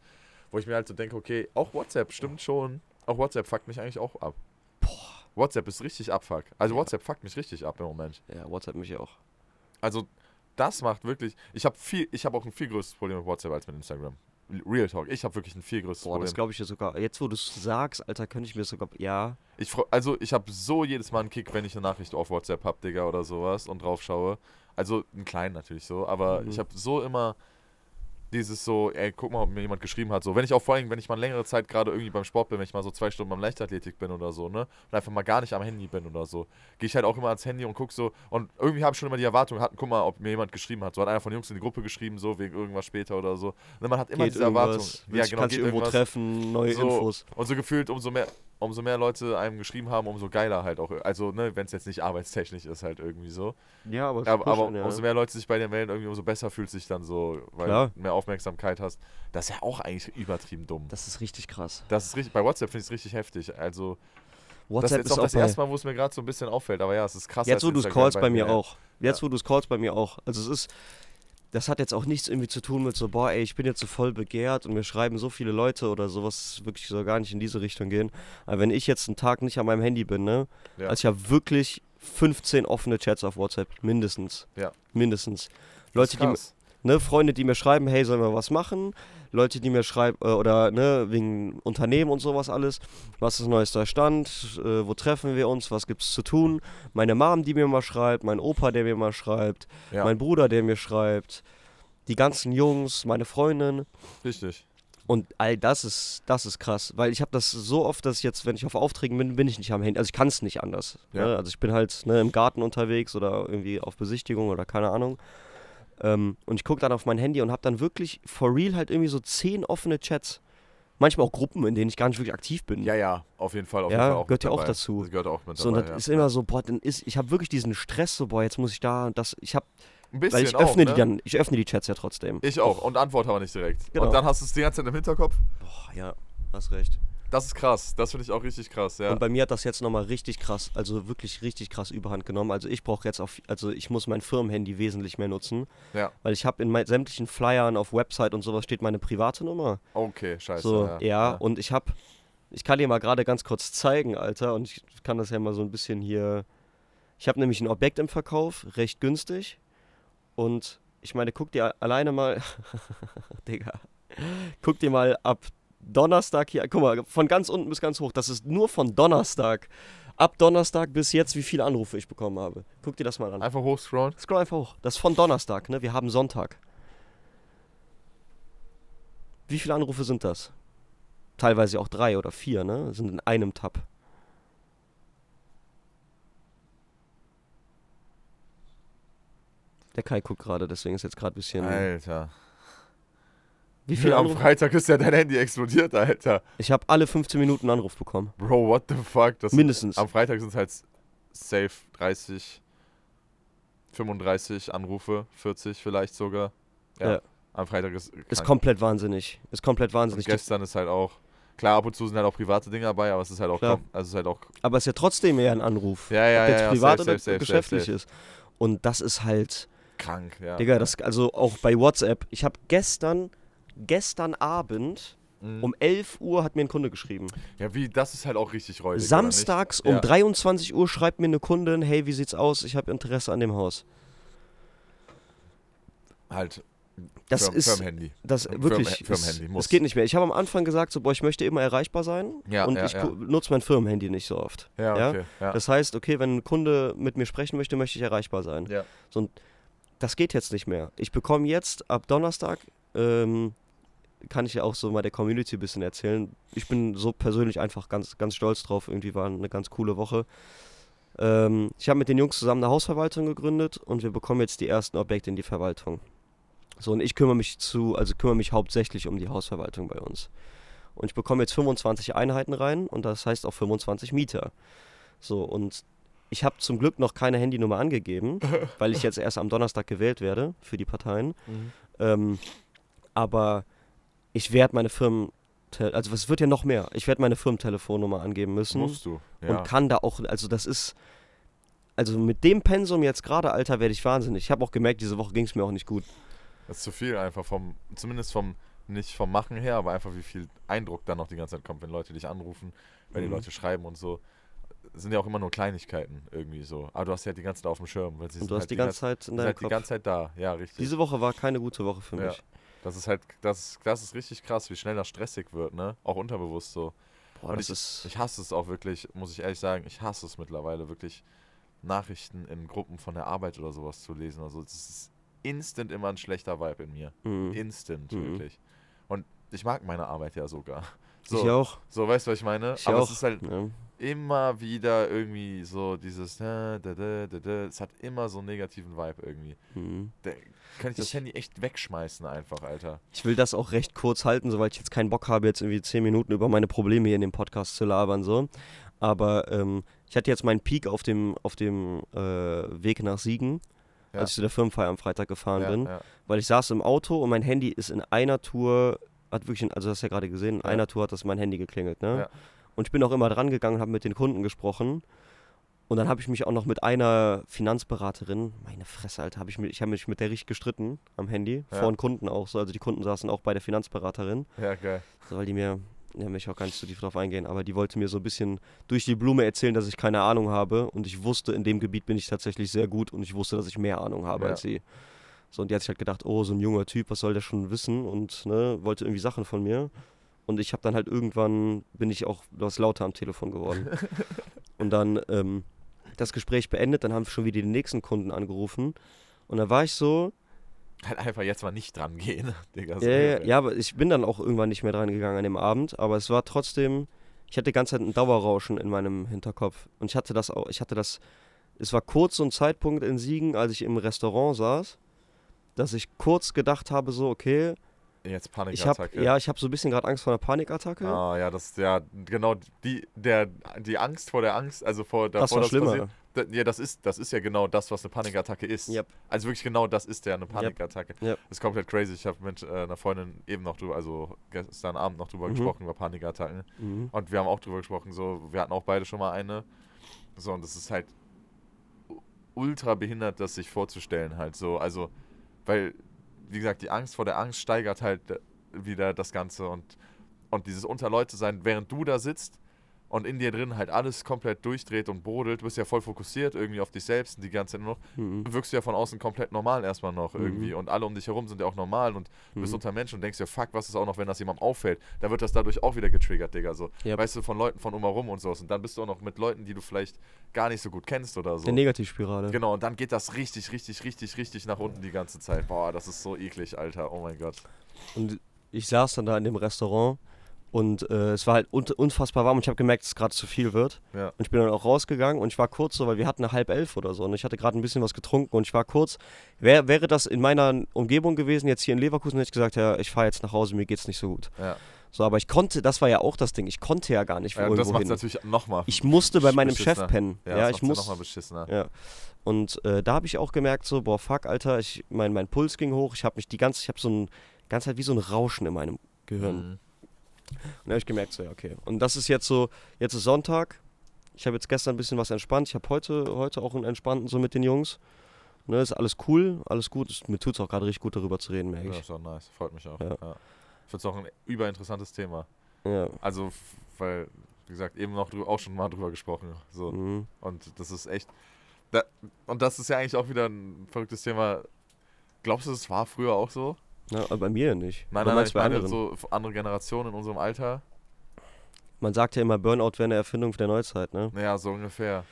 Wo ich mir halt so denke, okay, auch WhatsApp stimmt schon. Auch WhatsApp fuckt mich eigentlich auch ab. WhatsApp ist richtig abfuck. Also Ja. WhatsApp fuckt mich richtig ab im Moment. Ja, WhatsApp mich auch. Also das macht wirklich. Ich habe viel, ich habe auch ein viel größeres Problem mit WhatsApp als mit Instagram. Real Talk. Ich habe wirklich ein viel größeres Boah, Problem. das glaube ich ja sogar. Jetzt, wo du es sagst, Alter, könnte ich mir sogar. Ja. Ich freu, also ich habe so jedes Mal einen Kick, wenn ich eine Nachricht auf WhatsApp hab, Digga, oder sowas und drauf schaue. Also einen kleinen natürlich so, aber Mhm. ich habe so immer dieses so, ey, guck mal, ob mir jemand geschrieben hat. So, wenn ich auch vor allem, wenn ich mal längere Zeit gerade irgendwie beim Sport bin, wenn ich mal so zwei Stunden beim Leichtathletik bin oder so, ne? Und einfach mal gar nicht am Handy bin oder so, gehe ich halt auch immer ans Handy und guck so. Und irgendwie habe ich schon immer die Erwartung, hatten, guck mal, ob mir jemand geschrieben hat. So hat einer von den Jungs in die Gruppe geschrieben, so wegen irgendwas später oder so. Und man hat immer geht diese Erwartung. irgendwas, willst, kannst geht irgendwo treffen, neue So, Infos. Und so gefühlt, umso mehr, umso mehr Leute einem geschrieben haben, umso geiler halt auch. Also, ne, wenn es jetzt nicht arbeitstechnisch ist, halt irgendwie so. Ja, aber, es Aber, aber pushen, ja. umso mehr Leute sich bei dir melden, irgendwie umso besser fühlt sich dann so, weil Klar. du mehr Aufmerksamkeit hast. Das ist ja auch eigentlich übertrieben dumm. Das ist richtig krass. Das ist richtig, bei WhatsApp finde ich es richtig heftig. Also, WhatsApp das ist ist auch das bei, erste Mal, wo es mir gerade so ein bisschen auffällt. Aber ja, es ist krass. Jetzt, wo du es callst, bei mir auch. Jetzt, Ja. wo du es callst, bei mir auch. Also es ist, das hat jetzt auch nichts irgendwie zu tun mit so, boah, ey, ich bin jetzt so voll begehrt und mir schreiben so viele Leute oder sowas, wirklich soll gar nicht in diese Richtung gehen. Aber wenn ich jetzt einen Tag nicht an meinem Handy bin, ne, Ja. also ich habe wirklich 15 offene Chats auf WhatsApp, mindestens. Ja. Mindestens. Leute, die. Ne, Freunde, die mir schreiben, hey, sollen wir was machen? Leute, die mir schreiben, äh, oder ne, wegen Unternehmen und sowas alles. Was ist neuester Stand? Äh, wo treffen wir uns? Was gibt's zu tun? Meine Mom, die mir mal schreibt, mein Opa, der mir mal schreibt, Ja, mein Bruder, der mir schreibt, die ganzen Jungs, meine Freundin. richtig. Und all das ist, das ist krass, weil ich habe das so oft, dass ich jetzt, wenn ich auf Aufträgen bin, bin ich nicht am Handy. Also ich kann es nicht anders. Ja. Ne? Also ich bin halt ne, im Garten unterwegs oder irgendwie auf Besichtigung oder keine Ahnung. Ähm, und ich gucke dann auf mein Handy und habe dann wirklich for real halt irgendwie so zehn offene Chats. Manchmal auch Gruppen, in denen ich gar nicht wirklich aktiv bin. Ja, ja, auf jeden Fall. Auf Ja, jeden Fall auch gehört ja auch dazu. Das gehört auch mit so, und dabei. das ja. ist immer so, boah, dann ist, ich habe wirklich diesen Stress, so, boah, jetzt muss ich da, und das, ich habe, Ein bisschen weil ich auch, öffne ne? die dann, ich öffne die Chats ja trotzdem. Ich auch. Und antworte aber nicht direkt. Genau. Und dann hast du es die ganze Zeit im Hinterkopf. Boah, ja, hast recht. Das ist krass. Das finde ich auch richtig krass, ja. Und bei mir hat das jetzt nochmal richtig krass, also wirklich richtig krass überhand genommen. Also ich brauche jetzt auf, also ich muss mein Firmenhandy wesentlich mehr nutzen, Ja. weil ich habe in mein, sämtlichen Flyern auf Website und sowas steht meine private Nummer. Okay, scheiße. so, ja. ja, und ich habe, ich kann dir mal gerade ganz kurz zeigen, Alter, und ich kann das ja mal so ein bisschen hier. Ich habe nämlich ein Objekt im Verkauf, recht günstig. Und ich meine, guck dir alleine mal, Digga, guck dir mal ab Donnerstag hier, guck mal, von ganz unten bis ganz hoch, das ist nur von Donnerstag. Ab Donnerstag bis jetzt, wie viele Anrufe ich bekommen habe. Guck dir das mal an. Einfach hochscrollen. Scroll einfach hoch. Das ist von Donnerstag, ne? Wir haben Sonntag. Wie viele Anrufe sind das? Teilweise auch drei oder vier, ne? Sind in einem Tab. Der Kai guckt gerade, deswegen ist jetzt gerade ein bisschen. Alter. Wie viele Am Anrufe? Freitag ist ja dein Handy explodiert, Alter. Ich habe alle 15 Minuten einen Anruf bekommen. Bro, what the fuck? Das Mindestens. Am Freitag sind es halt safe 30, 35 Anrufe, 40 vielleicht sogar. Ja. Ja. Am Freitag ist. Ist komplett wahnsinnig. Ist komplett Und wahnsinnig. gestern ist halt auch. Klar, ab und zu sind halt auch private Dinge dabei, aber es ist halt auch. Kaum, also es ist halt auch. Aber es ist ja trotzdem eher ein Anruf. Ja, ja, ob jetzt ja, privat safe, oder safe, geschäftlich safe, ist. Und das ist halt, Krank, ja. Digga, das also auch bei WhatsApp. Ich habe gestern, gestern Abend Mhm. um 11 Uhr hat mir ein Kunde geschrieben. Ja, wie, das ist halt auch richtig räudig. Samstags um ja. 23 Uhr schreibt mir eine Kundin, hey, wie sieht's aus? Ich habe Interesse an dem Haus. Halt. Das Firm, ist Firmenhandy. das wirklich. Firmenhandy es, muss. es geht nicht mehr. Ich habe am Anfang gesagt, so, boah, ich möchte immer erreichbar sein Ja, und ja, ich ja. nutze mein Firmenhandy nicht so oft. Ja, ja? okay. Das heißt, okay, wenn ein Kunde mit mir sprechen möchte, möchte ich erreichbar sein. ja. So, das geht jetzt nicht mehr. Ich bekomme jetzt ab Donnerstag, ähm, kann ich ja auch so mal der Community ein bisschen erzählen. Ich bin so persönlich einfach ganz, ganz stolz drauf. Irgendwie war eine ganz coole Woche. Ähm, ich habe mit den Jungs zusammen eine Hausverwaltung gegründet und wir bekommen jetzt die ersten Objekte in die Verwaltung. So, und ich kümmere mich zu, also kümmere mich hauptsächlich um die Hausverwaltung bei uns. Und ich bekomme jetzt 25 Einheiten rein und das heißt auch 25 Mieter. So, und ich habe zum Glück noch keine Handynummer angegeben, weil ich jetzt erst am Donnerstag gewählt werde für die Parteien. Mhm. Ähm, aber ich werde meine Firmen, also es wird ja noch mehr. Ich werde meine Firmentelefonnummer angeben müssen Musst du. Ja. und kann da auch, also das ist, also mit dem Pensum jetzt gerade, Alter, werde ich wahnsinnig. Ich habe auch gemerkt, diese Woche ging es mir auch nicht gut. Das ist zu viel einfach vom, zumindest vom, nicht vom Machen her, aber einfach wie viel Eindruck dann noch die ganze Zeit kommt, wenn Leute dich anrufen, wenn die Mhm. Leute schreiben und so. Das sind ja auch immer nur Kleinigkeiten irgendwie so. Aber du hast ja die ganze Zeit auf dem Schirm. Weil sie Und du hast halt die ganze Zeit in deinem halt die Kopf. ganze Zeit da. Ja, richtig. Diese Woche war keine gute Woche für Ja. Das ist halt, das, das ist richtig krass, wie schnell das stressig wird, ne? Auch unterbewusst so. Boah, Und das ich, ist, ich hasse es auch wirklich, muss ich ehrlich sagen, ich hasse es mittlerweile wirklich, Nachrichten in Gruppen von der Arbeit oder sowas zu lesen. Also es ist instant immer ein schlechter Vibe in mir. mhm. Instant, Mhm. wirklich. Und ich mag meine Arbeit ja sogar. Ich So, auch. so weißt du, was ich meine? Ich Aber auch. es ist halt ja. immer wieder irgendwie so dieses, äh, da, da, da, da. es hat immer so einen negativen Vibe irgendwie. mhm. Da kann ich das Ich- Handy echt wegschmeißen einfach, Alter. Ich will das auch recht kurz halten, soweit ich jetzt keinen Bock habe, jetzt irgendwie 10 Minuten über meine Probleme hier in dem Podcast zu labern. So. Aber ähm, ich hatte jetzt meinen Peak auf dem, auf dem äh, Weg nach Siegen, als ich zu der Firmenfeier am Freitag gefahren Ja, bin. ja. Weil ich saß im Auto und mein Handy ist in einer Tour, hat wirklich, also das hast du ja gerade gesehen, in Ja. einer Tour hat das mein Handy geklingelt. Ne? Ja. Und ich bin auch immer dran gegangen und habe mit den Kunden gesprochen. Und dann habe ich mich auch noch mit einer Finanzberaterin, meine Fresse, Alter, hab ich, mich, ich habe mich mit der richtig gestritten am Handy, Ja. vor den Kunden auch so. Also die Kunden saßen auch bei der Finanzberaterin, ja, geil. so, weil die mir, ja, möchte ich auch gar nicht so tief drauf eingehen, aber die wollte mir so ein bisschen durch die Blume erzählen, dass ich keine Ahnung habe. Und ich wusste, in dem Gebiet bin ich tatsächlich sehr gut und ich wusste, dass ich mehr Ahnung habe Ja. als sie. So, und die hat sich halt gedacht, oh, so ein junger Typ, was soll der schon wissen? Und ne, wollte irgendwie Sachen von mir. Und ich habe dann halt irgendwann, bin ich auch was lauter am Telefon geworden. und dann ähm, das Gespräch beendet, dann haben schon wieder die nächsten Kunden angerufen. Und dann war ich so, Halt einfach jetzt mal nicht dran gehen, Digga. so ja, ja, ja, aber ich bin dann auch irgendwann nicht mehr dran gegangen an dem Abend, aber es war trotzdem, ich hatte die ganze Zeit ein Dauerrauschen in meinem Hinterkopf. Und ich hatte das auch, ich hatte das, es war kurz so ein Zeitpunkt in Siegen, als ich im Restaurant saß, dass ich kurz gedacht habe, so, okay, Jetzt ich habe, Panikattacke. ja, ich habe so ein bisschen gerade Angst vor einer Panikattacke. Ah, ja, das ist ja genau die, der, die Angst vor der Angst, also vor das davor, war dass schlimmer. passiert. Ja, das ist, das ist ja genau das, was eine Panikattacke ist. Yep. Also wirklich genau das ist ja eine Panikattacke. Yep. Das ist komplett crazy. Ich habe mit äh, einer Freundin eben noch drüber, also gestern Abend noch drüber Mhm. gesprochen, über Panikattacken. Mhm. Und wir haben auch drüber gesprochen, so, wir hatten auch beide schon mal eine. So, und das ist halt ultra behindert, das sich vorzustellen, halt so. Also, weil, wie gesagt, die Angst vor der Angst steigert halt äh, wieder das Ganze und, und dieses unter Leute sein, während du da sitzt und in dir drin halt alles komplett durchdreht und brodelt, du bist ja voll fokussiert irgendwie auf dich selbst und die ganze Zeit noch, Mhm. wirkst du ja von außen komplett normal erstmal noch Mhm. irgendwie und alle um dich herum sind ja auch normal und du bist Mhm. unter Menschen und denkst dir, fuck, was ist auch noch, wenn das jemandem auffällt, dann wird das dadurch auch wieder getriggert, Digga, so. Yep. Weißt du, von Leuten von um herum und sowas und dann bist du auch noch mit Leuten, die du vielleicht gar nicht so gut kennst oder so. Eine Negativspirale. Genau, und dann geht das richtig, richtig, richtig, richtig nach unten die ganze Zeit. Boah, das ist so eklig, Alter. Oh mein Gott. Und ich saß dann da in dem Restaurant Und äh, es war halt un unfassbar warm und ich habe gemerkt, dass es gerade zu viel wird. Ja. Und ich bin dann auch rausgegangen und ich war kurz so, weil wir hatten eine halb elf oder so und ich hatte gerade ein bisschen was getrunken und ich war kurz. Wär, wäre das in meiner Umgebung gewesen, jetzt hier in Leverkusen, hätte ich gesagt, ja, ich fahre jetzt nach Hause, mir geht's nicht so gut. Ja. So, aber ich konnte, das war ja auch das Ding, ich konnte ja gar nicht Ja, irgendwo das macht natürlich nochmal. Ich musste bei meinem Chef pennen. Ja, Ja, ich macht's ja nochmal beschissener. Ja. Und äh, da habe ich auch gemerkt, so, boah, fuck, Alter, ich, mein, mein Puls ging hoch, ich habe mich die ganze, ich habe so ein, ganz halt wie so ein Rauschen in meinem Gehirn. Mhm. Und da habe ich gemerkt, so, ja, okay. Und das ist jetzt so, jetzt ist Sonntag. Ich habe jetzt gestern ein bisschen was entspannt. Ich habe heute, heute auch einen entspannten so mit den Jungs. Ne, ist alles cool, alles gut. Es- Mir tut es auch gerade richtig gut, darüber zu reden, merke Ja, ich. ist auch nice. Freut mich auch. Ja. Ja. Ich finde es auch ein überinteressantes Thema. Ja. Also, weil, wie gesagt, eben noch auch schon mal drüber gesprochen. So. Mhm. Und das ist echt. Da, und das ist ja eigentlich auch wieder ein verrücktes Thema. Glaubst du, es war früher auch so? Ja, aber bei mir nicht. Nein, nein, nein, ich meine anderen? so andere Generationen in unserem Alter. Man sagt ja immer, Burnout wäre eine Erfindung der Neuzeit, ne? Naja, so ungefähr.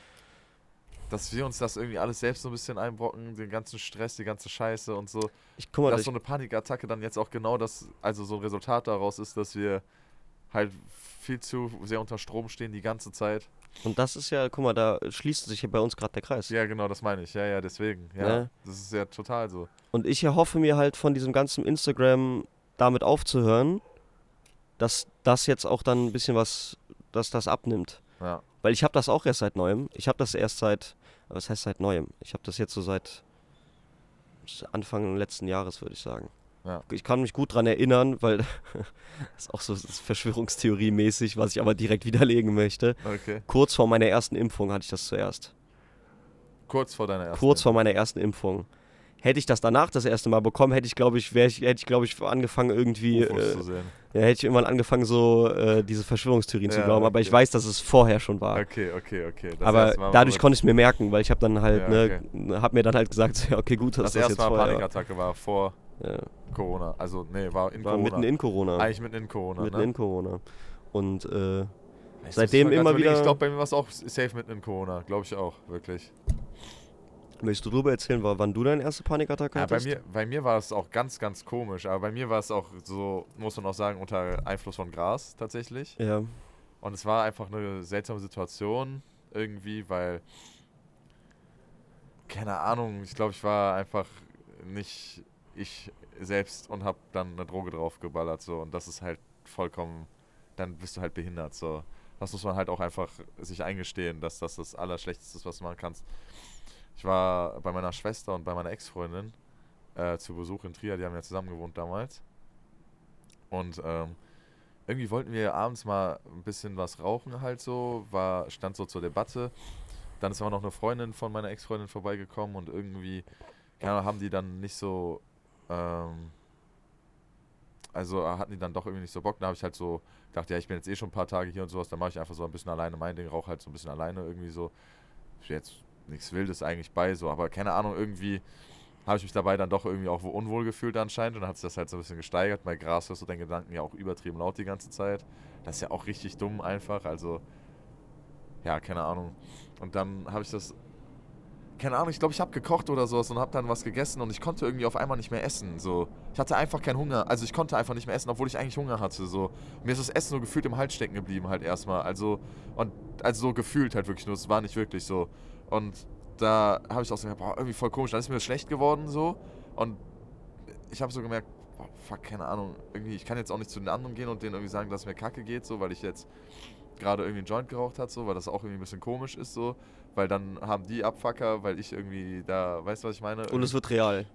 Dass wir uns das irgendwie alles selbst so ein bisschen einbrocken, den ganzen Stress, die ganze Scheiße und so. Ich guck mal, dass so eine Panikattacke dann jetzt auch genau das, also so ein Resultat daraus ist, dass wir halt viel zu sehr unter Strom stehen die ganze Zeit. Und das ist ja, guck mal, da schließt sich ja bei uns gerade der Kreis. Ja, genau, das meine ich. Ja, ja, deswegen. Ja, Ne? das ist ja total so. Und ich erhoffe mir halt von diesem ganzen Instagram damit aufzuhören, dass das jetzt auch dann ein bisschen was, dass das abnimmt. Ja. Weil ich habe das auch erst seit neuem. Ich habe das erst seit, was heißt seit neuem? Ich habe das jetzt so seit Anfang letzten Jahres, würde ich sagen. Ja. Ich kann mich gut dran erinnern, weil das ist auch so Verschwörungstheorie-mäßig, was ich aber direkt widerlegen möchte. Okay. Kurz vor meiner ersten Impfung hatte ich das zuerst. Kurz vor deiner ersten. Kurz vor meiner ersten Impfung. Hätte ich das danach das erste Mal bekommen, hätte ich, glaube ich, ich, hätte ich, glaube ich, angefangen irgendwie, äh, zu sehen. ja, hätte ich irgendwann angefangen, so äh, diese Verschwörungstheorien zu Ja, glauben. Aber ich okay. weiß, dass es vorher schon war. Okay, okay, okay. Das aber dadurch konnte ich es mir merken, weil ich habe dann halt, Ja, ne, hab mir dann halt gesagt, okay, gut, dass das das, jetzt Mal vorher Panikattacke war vor. Ja, Corona. Also, nee, war in war Corona. mitten in Corona. Eigentlich mitten in Corona. mitten ne? in Corona. Und äh, seitdem mal immer überlegen. wieder- Ich glaube, bei mir war es auch safe mitten in Corona. Glaube ich auch, wirklich. möchtest du drüber erzählen, wa- wann du deine erste Panikattacke Ja, bei, hattest? mir, bei mir war es auch ganz, ganz komisch. Aber bei mir war es auch so, muss man auch sagen, unter Einfluss von Gras tatsächlich. Ja. Und es war einfach eine seltsame Situation irgendwie, weil, keine Ahnung, ich glaube, ich war einfach nicht ich selbst und habe dann eine Droge draufgeballert so und das ist halt vollkommen, dann bist du halt behindert so. Das muss man halt auch einfach sich eingestehen, dass das das Allerschlechteste ist, was du machen kannst. Ich war bei meiner Schwester und bei meiner Ex-Freundin äh, zu Besuch in Trier, die haben ja zusammen gewohnt damals. Und ähm, irgendwie wollten wir abends mal ein bisschen was rauchen halt so, war, stand so zur Debatte. Dann ist aber noch eine Freundin von meiner Ex-Freundin vorbeigekommen und irgendwie, Ahnung, haben die dann nicht so, ähm, also hatten die dann doch irgendwie nicht so Bock. Da habe ich halt so gedacht, ja, ich bin jetzt eh schon ein paar Tage hier und sowas, dann mache ich einfach so ein bisschen alleine mein Ding, rauche halt so ein bisschen alleine irgendwie so. Ist Jetzt nichts Wildes eigentlich bei so, aber keine Ahnung, irgendwie habe ich mich dabei dann doch irgendwie auch wo unwohl gefühlt anscheinend und dann hat sich das halt so ein bisschen gesteigert. Bei Gras hörst du deinen Gedanken ja auch übertrieben laut die ganze Zeit. Das ist ja auch richtig dumm einfach, also ja, keine Ahnung. Und dann habe ich das keine Ahnung, ich glaube, ich habe gekocht oder sowas und habe dann was gegessen und ich konnte irgendwie auf einmal nicht mehr essen. So, ich hatte einfach keinen Hunger. Also ich konnte einfach nicht mehr essen, obwohl ich eigentlich Hunger hatte. So, mir ist das Essen so gefühlt im Hals stecken geblieben halt erstmal. Also und also so gefühlt halt wirklich nur. Es war nicht wirklich so. Und da habe ich auch so gedacht, boah, irgendwie voll komisch. Dann ist mir schlecht geworden so und ich habe so gemerkt, boah, fuck, keine Ahnung. Irgendwie, ich kann jetzt auch nicht zu den anderen gehen und denen irgendwie sagen, dass es mir kacke geht, so, weil ich jetzt gerade irgendwie einen Joint geraucht hat, so, weil das auch irgendwie ein bisschen komisch ist, so, weil dann haben die Abfucker, weil ich irgendwie da, weißt du, was ich meine? Und es wird real.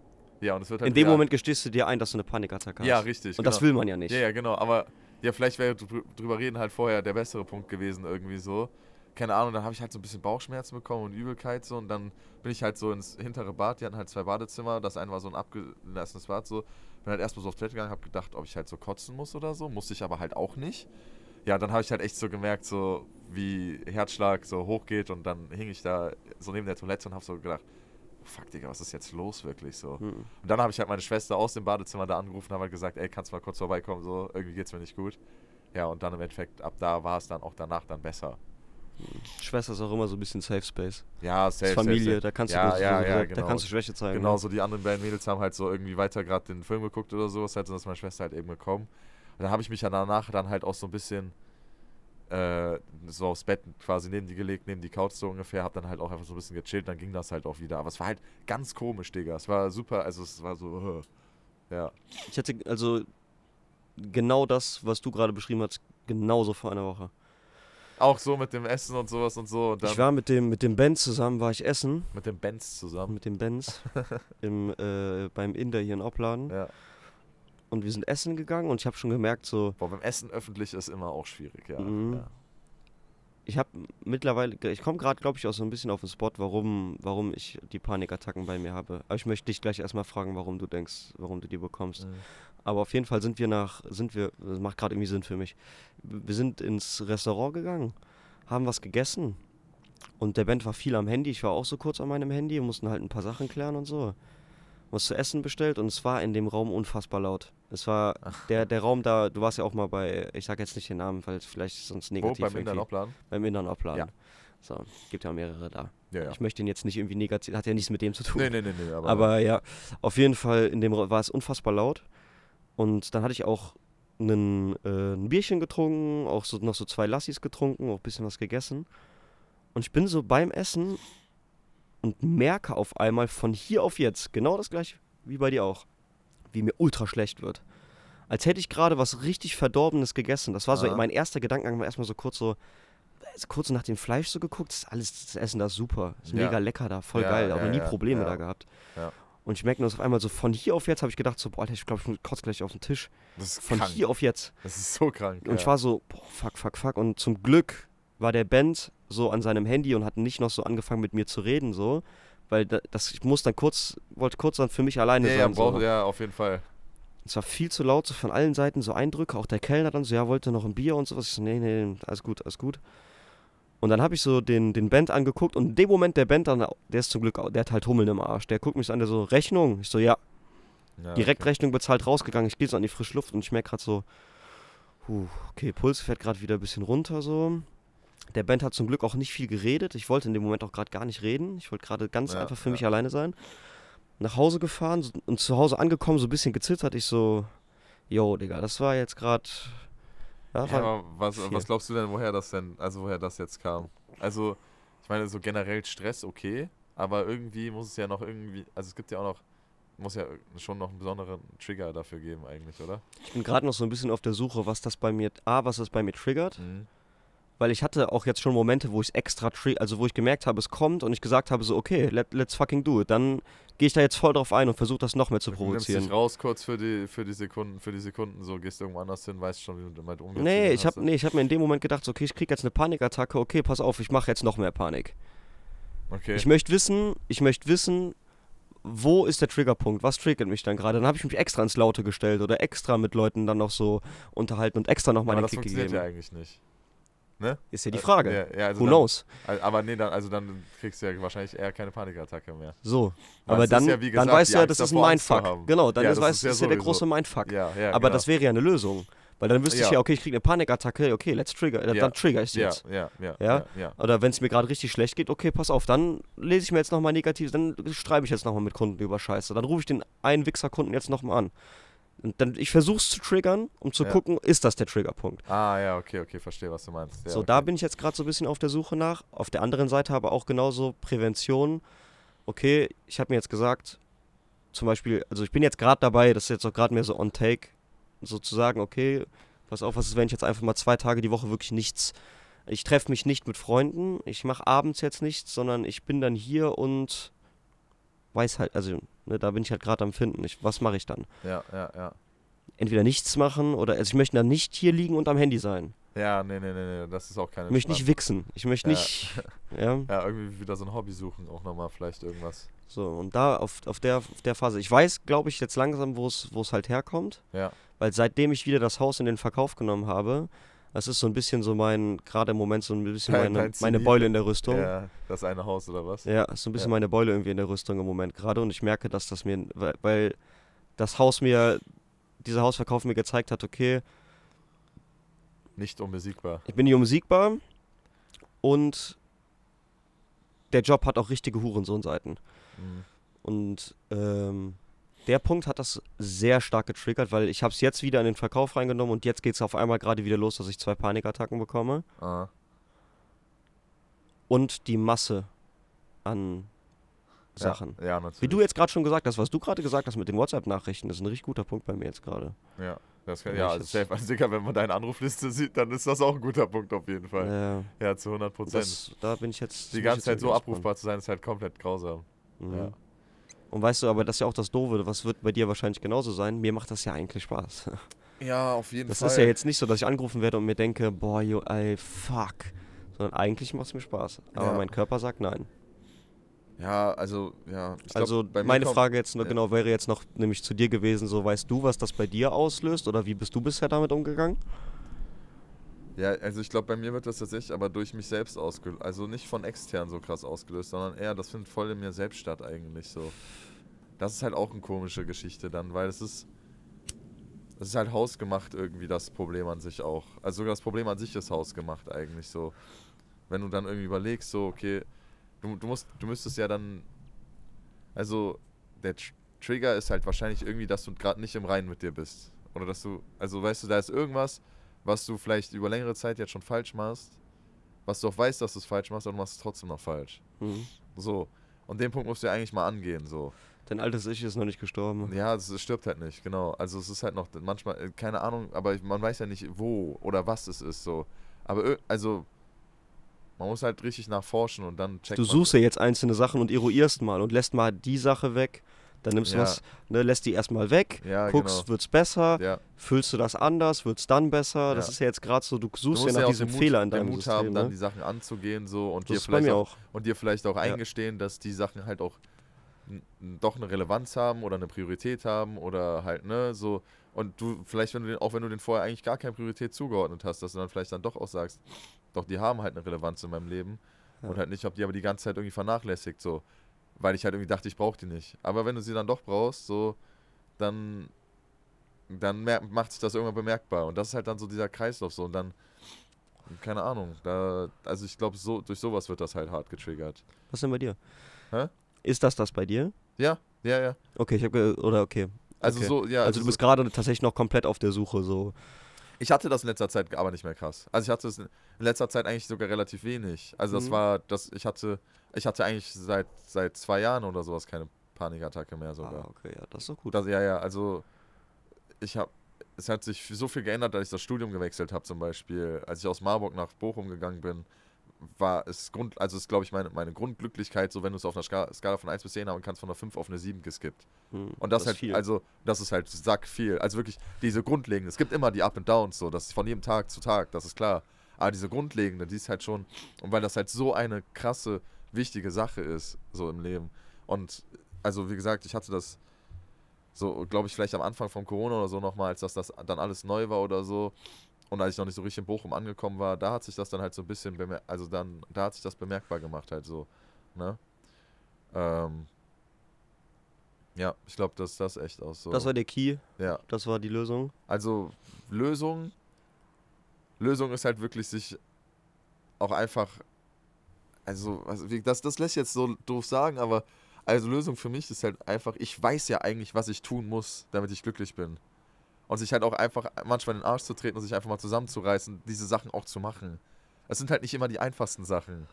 ja, und es wird halt In dem real. Moment gestehst du dir ein, dass du eine Panikattacke hast. Ja, richtig. Und genau. das will man ja nicht. Ja, ja, genau. Aber ja, vielleicht wäre drü- drüber reden halt vorher der bessere Punkt gewesen, irgendwie so. Keine Ahnung, dann habe ich halt so ein bisschen Bauchschmerzen bekommen und Übelkeit so. Und dann bin ich halt so ins hintere Bad. Die hatten halt zwei Badezimmer. Das eine war so ein abgelassenes Bad so. Bin halt erstmal so auf Toilette gegangen, habe gedacht, ob ich halt so kotzen muss oder so. Musste ich aber halt auch nicht. Ja, dann habe ich halt echt so gemerkt, so wie Herzschlag so hochgeht. Und dann hing ich da so neben der Toilette und habe so gedacht, fuck, Digga, was ist jetzt los wirklich so? Hm. Und dann habe ich halt meine Schwester aus dem Badezimmer da angerufen und habe halt gesagt, ey, kannst du mal kurz vorbeikommen, so, irgendwie geht's mir nicht gut. Ja, und dann im Endeffekt, ab da war es dann auch danach dann besser. Schwester ist auch immer so ein bisschen Safe Space. Ja, safe, Familie, safe, safe. da kannst du ja, ja, so, ja, da genau. kannst du Schwäche zeigen. Genau, ne? so die anderen beiden Mädels haben halt so irgendwie weiter gerade den Film geguckt oder sowas, halt, dann ist meine Schwester halt eben gekommen. Und dann habe ich mich ja danach dann halt auch so ein bisschen äh, so aufs Bett quasi neben die gelegt, neben die Couch so ungefähr, hab dann halt auch einfach so ein bisschen gechillt, dann ging das halt auch wieder. Aber es war halt ganz komisch, Digga. Es war super, also es war so, äh, ja. Ich hatte also genau das, was du gerade beschrieben hast, genauso vor einer Woche. Auch so mit dem Essen und sowas und so. Und Ich war mit dem, mit dem Benz zusammen, war ich essen, mit dem Benz zusammen. mit dem Benz im, äh, beim Inder hier in Opladen. Ja. Und wir sind essen gegangen und ich habe schon gemerkt, so, Boah, beim Essen öffentlich ist immer auch schwierig, ja. Mhm. ja. ich habe mittlerweile, ich komme gerade, glaube ich, auch so ein bisschen auf den Spot, warum, warum ich die Panikattacken bei mir habe. Aber ich möchte dich gleich erstmal fragen, warum du denkst, warum du die bekommst. Mhm. Aber auf jeden Fall sind wir nach, sind wir, das macht gerade irgendwie Sinn für mich. Wir sind ins Restaurant gegangen, haben was gegessen. Und der Band war viel am Handy. Ich war auch so kurz an meinem Handy, mussten halt ein paar Sachen klären und so. Was zu essen bestellt und es war in dem Raum unfassbar laut. Es war der, der Raum da, du warst ja auch mal bei, ich sag jetzt nicht den Namen, weil es vielleicht sonst Wo, negativ beim Inder irgendwie- Opladen? beim Innern Opladen. Ja. So, gibt ja mehrere da. Ja, ja. Ich möchte ihn jetzt nicht irgendwie negativ, hat ja nichts mit dem zu tun. Nee, nee, nee, nee, aber, Aber ja, auf jeden Fall in dem war es unfassbar laut. Und dann hatte ich auch einen, äh, ein Bierchen getrunken, auch so, noch so zwei Lassis getrunken, auch ein bisschen was gegessen. Und ich bin so beim Essen und merke auf einmal von hier auf jetzt, genau das gleiche wie bei dir auch, wie mir ultra schlecht wird. Als hätte ich gerade was richtig Verdorbenes gegessen. Das war so Ah. mein erster Gedankengang, war erstmal so kurz so, also kurz nach dem Fleisch so geguckt, das ist alles, das Essen da ist super, ist Ja. mega lecker da, voll Ja, geil, ja, aber nie Probleme da gehabt. Und ich merke nur auf einmal so von hier auf jetzt habe ich gedacht so, boah, Alter, ich glaube, ich kotze gleich auf den Tisch. das ist Von krank. hier auf jetzt. Das ist so krank. Und ich war so, boah, fuck, fuck, fuck. Und zum Glück war der Band so an seinem Handy und hat nicht noch so angefangen mit mir zu reden, so. Weil da, das, ich muss dann kurz, wollte kurz dann für mich alleine ja, ja, sein. brauch, so. ja, auf jeden Fall. Es war viel zu laut, so von allen Seiten so Eindrücke. Auch der Kellner dann so, ja, wollte noch ein Bier und sowas. Ich so, nee, nee, alles gut, alles gut. Und dann habe ich so den, den Band angeguckt und in dem Moment der Band dann, der ist zum Glück, der hat halt Hummeln im Arsch. Der guckt mich so an, der so, Rechnung? Ich so, ja, Ja, direkt okay. Rechnung bezahlt rausgegangen. Ich gehe so an die frische Luft und ich merke gerade so, puh, okay, Puls fährt gerade wieder ein bisschen runter so. Der Band hat zum Glück auch nicht viel geredet. Ich wollte in dem Moment auch gerade gar nicht reden. Ich wollte gerade ganz Ja, einfach für ja. mich alleine sein. Nach Hause gefahren und zu Hause angekommen, so ein bisschen gezittert. Ich so, yo, Digga, das war jetzt gerade. Ja, Ja, was, was glaubst du denn, woher das denn, also woher das jetzt kam? Also, ich meine, so generell Stress, okay, aber irgendwie muss es ja noch irgendwie, also es gibt ja auch noch, muss ja schon noch einen besonderen Trigger dafür geben eigentlich, oder? ich bin gerade noch so ein bisschen auf der Suche, was das bei mir, A, was das bei mir triggert. Mhm. Weil ich hatte auch jetzt schon Momente, wo ich extra, also wo ich gemerkt habe, es kommt und ich gesagt habe, so, okay, let, let's fucking do it. Dann gehe ich da jetzt voll drauf ein und versuche das noch mehr zu Du provozieren. dich raus kurz für die, für die Sekunden, für die Sekunden, so gehst irgendwo anders hin, weißt schon, wie du damit umgehst. Nee, ich habe nee, ich hab mir in dem Moment gedacht, so, okay, ich krieg jetzt eine Panikattacke, okay, pass auf, ich mache jetzt noch mehr Panik. Okay. Ich möchte wissen, ich möchte wissen, wo ist der Triggerpunkt? Was triggert mich dann gerade? Dann habe ich mich extra ins Laute gestellt oder extra mit Leuten dann noch so unterhalten und extra nochmal aber einen das Kick funktioniert gegeben. ja eigentlich nicht. Ist ja die Äh, Frage. Ja, ja, also Who dann, knows? al- Aber nee, dann, also dann kriegst du ja wahrscheinlich eher keine Panikattacke mehr. So. Weil Aber dann, ja, wie dann gesagt, weißt du ja, das ist ein Mindfuck. Genau, dann ist, das weißt, ist ja ist ja der große Mindfuck. Aber genau. das wäre ja eine Lösung. Weil dann wüsste ich Ja. okay, ich kriege eine Panikattacke, okay, let's trigger, dann trigger ich ja, jetzt. ja, ja, Ja? ja, ja. Oder wenn es mir gerade richtig schlecht geht, okay, pass auf, dann lese ich mir jetzt nochmal negativ, dann schreibe ich jetzt nochmal mit Kunden über Scheiße. Dann rufe ich den einen Wichser-Kunden jetzt nochmal an. Und dann, ich versuche es zu triggern, um zu Ja. gucken, ist das der Triggerpunkt. Ah, ja, okay, okay, verstehe, was du meinst. Ja, so, okay. da bin ich jetzt gerade so ein bisschen auf der Suche nach. Auf der anderen Seite aber auch genauso Prävention. Okay, ich habe mir jetzt gesagt, zum Beispiel, also ich bin jetzt gerade dabei, das ist jetzt auch gerade mehr so on take, sozusagen, okay, pass auf, was ist, wenn ich jetzt einfach mal zwei Tage die Woche wirklich nichts, ich treffe mich nicht mit Freunden, ich mache abends jetzt nichts, sondern ich bin dann hier und weiß halt, also ne, da bin ich halt gerade am Finden, ich, was mache ich dann? Ja, ja, ja. Entweder nichts machen oder, also ich möchte dann nicht hier liegen und am Handy sein. Ja, nee, nee, nee, nee, das ist auch keine Ich möchte nicht wichsen. Ich möchte Ja. nicht. Ja, Ja, irgendwie wieder so ein Hobby suchen, auch nochmal vielleicht irgendwas. so. Und da auf, auf, der, auf der Phase. Ich weiß, glaube ich, jetzt langsam, wo es wo es halt herkommt. Ja. Weil seitdem ich wieder das Haus in den Verkauf genommen habe, das ist so ein bisschen so mein, gerade im Moment so ein bisschen meine, meine. Beule in der Rüstung. Ja. Ja, das eine Haus oder was? ist so ein bisschen Ja. meine Beule irgendwie in der Rüstung im Moment gerade. Und ich merke, dass das mir, weil, weil das Haus mir, dieser Hausverkauf mir gezeigt hat, okay, Nicht unbesiegbar. ich bin nicht unbesiegbar und der Job hat auch richtige Hurensohnseiten. Mhm. Und ähm, der Punkt hat das sehr stark getriggert, weil ich habe es jetzt wieder in den Verkauf reingenommen und jetzt geht es auf einmal gerade wieder los, dass ich zwei Panikattacken bekomme. Ah. Und die Masse an Sachen. Ja, ja natürlich. Wie du jetzt gerade schon gesagt hast, was du gerade gesagt hast mit den WhatsApp-Nachrichten, ist ein richtig guter Punkt bei mir jetzt gerade. Ja, das kann, ja also safe. Also, Digga, wenn man deine Anrufliste sieht, dann ist das auch ein guter Punkt auf jeden Fall. Ja, Ja, zu 100 Prozent. das, da bin ich jetzt. Die ganze Zeit so abrufbar zu sein, ist halt komplett grausam. Mhm. Ja. Und weißt du, aber das ist ja auch das Doofe, was wird bei dir wahrscheinlich genauso sein. Mir macht das ja eigentlich Spaß. Ja, auf jeden Das ist ja jetzt nicht so, dass ich angerufen werde und mir denke, boah, yo, ey, fuck. Sondern eigentlich macht es mir Spaß. Aber Ja. mein Körper sagt nein. Ja, also, ja. Ich glaub, also mir meine Frage jetzt nur ja. genau wäre jetzt noch nämlich zu dir gewesen, so weißt du, was das bei dir auslöst oder wie bist du bisher damit umgegangen? Ja, also ich glaube, bei mir wird das tatsächlich aber durch mich selbst ausgelöst. Also nicht von extern so krass ausgelöst, sondern eher, das findet voll in mir selbst statt eigentlich so. Das ist halt auch eine komische Geschichte dann, weil es ist. Es ist halt hausgemacht irgendwie das Problem an sich auch. Also sogar das Problem an sich ist hausgemacht eigentlich so. Wenn du dann irgendwie überlegst, so, okay, du, du musst, du müsstest ja dann. Also, der Tr Trigger ist halt wahrscheinlich irgendwie, dass du gerade nicht im Reinen mit dir bist. Oder dass du, also weißt du, da ist irgendwas, was du vielleicht über längere Zeit jetzt schon falsch machst, was du auch weißt, dass du es falsch machst, aber du machst es trotzdem noch falsch. Mhm. So. Und den Punkt musst du ja eigentlich mal angehen, so. Dein altes Ich ist noch nicht gestorben. Ja, es, es stirbt halt nicht, genau. Also es ist halt noch manchmal, äh, keine Ahnung, aber man weiß ja nicht, wo oder was es ist, so. Aber also, man muss halt richtig nachforschen und dann checkt Du suchst ja jetzt einzelne Sachen und eruierst mal und lässt mal die Sache weg. Dann nimmst du Ja. was, ne, lässt die erstmal weg, Ja, guckst, genau. wird's besser, Ja. füllst du das anders, wird's dann besser. Das ist ja jetzt gerade so, du Du suchst ja nach ja auch diesem den Mut, Fehler in den deinem Mut System. haben, dann ne? die Sachen anzugehen so und Das dir vielleicht auch, auch. und dir vielleicht auch eingestehen, dass die Sachen halt auch doch eine Relevanz haben oder eine Priorität haben oder halt, ne, so. Und du, vielleicht, wenn du den, auch wenn du den vorher eigentlich gar keine Priorität zugeordnet hast, dass du dann vielleicht dann doch auch sagst, doch, die haben halt eine Relevanz in meinem Leben. Und halt nicht, ob die aber die ganze Zeit irgendwie vernachlässigt, so. Weil ich halt irgendwie dachte, ich brauche die nicht. Aber wenn du sie dann doch brauchst, so, dann, dann macht sich das irgendwann bemerkbar. Und das ist halt dann so dieser Kreislauf so. Und dann, keine Ahnung, da, also ich glaube, so, durch sowas wird das halt hart getriggert. Was denn bei dir? Hä? Ist das das bei dir? Ja, ja, ja. Okay, ich habe oder okay. Also Okay. so, ja. Also du so- bist gerade tatsächlich noch komplett auf der Suche, so. Ich hatte das in letzter Zeit aber nicht mehr krass. Also ich hatte es in letzter Zeit eigentlich sogar relativ wenig. Also das Mhm. war, das, ich hatte, ich hatte eigentlich seit, seit zwei Jahren oder sowas keine Panikattacke mehr sogar. Ah, okay, ja, das ist doch gut. Das, ja, ja, also ich habe, es hat sich so viel geändert, als ich das Studium gewechselt habe zum Beispiel. Als ich aus Marburg nach Bochum gegangen bin, war es Grund, also ist glaube ich meine, meine Grundglücklichkeit, so wenn du es auf einer Skala, Skala von 1 bis 10 haben kannst, von einer 5 auf eine 7 geskippt. Hm, Und das, ist halt, viel. also, das ist halt sack viel. Also wirklich diese grundlegende. Es gibt immer die Up and Downs, so, das ist von jedem Tag zu Tag, das ist klar. Aber diese grundlegende, die ist halt schon, und weil das halt so eine krasse, wichtige Sache ist, so im Leben. Und also, wie gesagt, ich hatte das so, glaube ich, vielleicht am Anfang von Corona oder so nochmal, als das, das dann alles neu war oder so. Und als ich noch nicht so richtig in Bochum angekommen war, da hat sich das dann halt so ein bisschen, also dann, da hat sich das bemerkbar gemacht halt so, ne? Ähm, ja, ich glaube, dass das echt auch so. Das war der Key, ja, das war die Lösung. also Lösung, Lösung ist halt wirklich sich auch einfach, also, also das, das lässt jetzt so doof sagen, aber also Lösung für mich ist halt einfach, ich weiß ja eigentlich, was ich tun muss, damit ich glücklich bin. Und sich halt auch einfach manchmal in den Arsch zu treten und sich einfach mal zusammenzureißen, diese Sachen auch zu machen. Es sind halt nicht immer die einfachsten Sachen.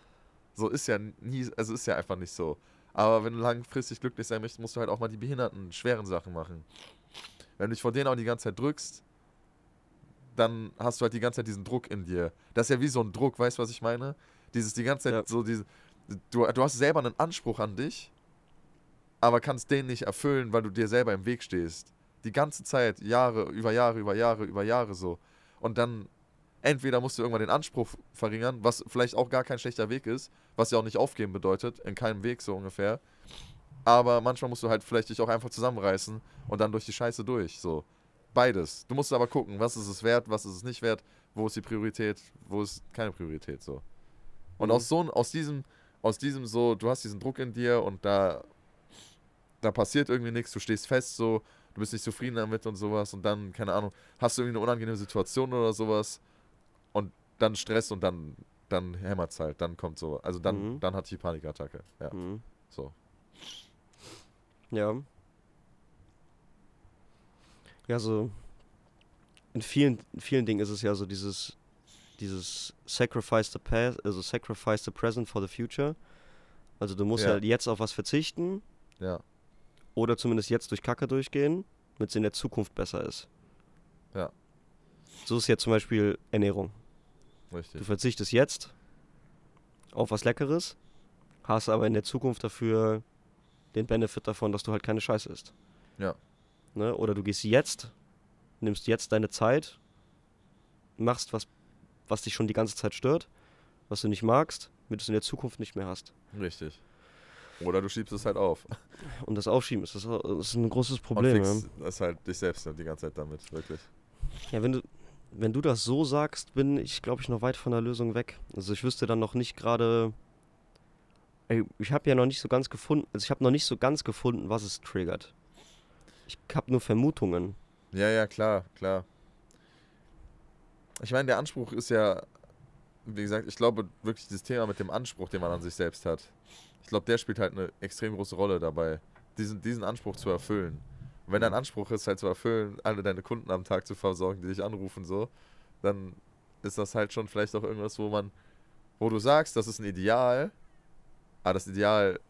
So ist ja nie, also ist ja einfach nicht so. Aber wenn du langfristig glücklich sein möchtest, musst du halt auch mal die behinderten, schweren Sachen machen. Wenn du dich vor denen auch die ganze Zeit drückst, dann hast du halt die ganze Zeit diesen Druck in dir. Das ist ja wie so ein Druck, weißt du, was ich meine? Dieses die ganze Zeit Ja. so diese. Du, du hast selber einen Anspruch an dich, aber kannst den nicht erfüllen, weil du dir selber im Weg stehst. Die ganze Zeit, Jahre, über Jahre, über Jahre, über Jahre so. Und dann entweder musst du irgendwann den Anspruch verringern, was vielleicht auch gar kein schlechter Weg ist, was ja auch nicht aufgeben bedeutet, in keinem Weg so ungefähr. Aber manchmal musst du halt vielleicht dich auch einfach zusammenreißen und dann durch die Scheiße durch. So. Beides. Du musst aber gucken, was ist es wert, was ist es nicht wert, wo ist die Priorität, wo ist keine Priorität so. Und Mhm. aus so aus diesem, aus diesem so, du hast diesen Druck in dir und da, da passiert irgendwie nichts, du stehst fest so, du bist nicht zufrieden damit und sowas und dann, keine Ahnung, hast du irgendwie eine unangenehme Situation oder sowas dann Stress und dann, dann hämmert's halt, dann kommt so, also dann, Mhm. dann hatte ich die Panikattacke, ja, Mhm. so. Ja. Ja, so in vielen, in vielen Dingen ist es ja so dieses, dieses Sacrifice the past, also Sacrifice the present for the future. Also du musst Ja. ja jetzt auf was verzichten Ja, oder zumindest jetzt durch Kacke durchgehen, damit es in der Zukunft besser ist. Ja. So ist jetzt zum Beispiel Ernährung. Du richtig. verzichtest jetzt auf was Leckeres, hast aber in der Zukunft dafür den Benefit davon, dass du halt keine Scheiße isst. Ja. Ne? Oder du gehst jetzt, nimmst jetzt deine Zeit, machst was, was dich schon die ganze Zeit stört, was du nicht magst, damit du es in der Zukunft nicht mehr hast. Richtig. Oder du schiebst es halt auf. Und das Aufschieben ist, das, ist ein großes Und Problem. Ja. das halt dich selbst die ganze Zeit damit, wirklich. ja, wenn du, wenn du das so sagst, bin ich, glaube ich, noch weit von der Lösung weg. Also ich wüsste dann noch nicht gerade. Ich habe ja noch nicht so ganz gefunden, also ich habe noch nicht so ganz gefunden, was es triggert. Ich habe nur Vermutungen. Ja, ja, klar, klar. Ich meine, der Anspruch ist ja, wie gesagt, ich glaube wirklich dieses Thema mit dem Anspruch, den man an sich selbst hat. Ich glaube, der spielt halt eine extrem große Rolle dabei, diesen, diesen Anspruch zu erfüllen. Wenn dein Anspruch ist, halt zu erfüllen, alle deine Kunden am Tag zu versorgen, die dich anrufen, so, dann ist das halt schon vielleicht auch irgendwas, wo man, wo du sagst, das ist ein Ideal, aber das Ideal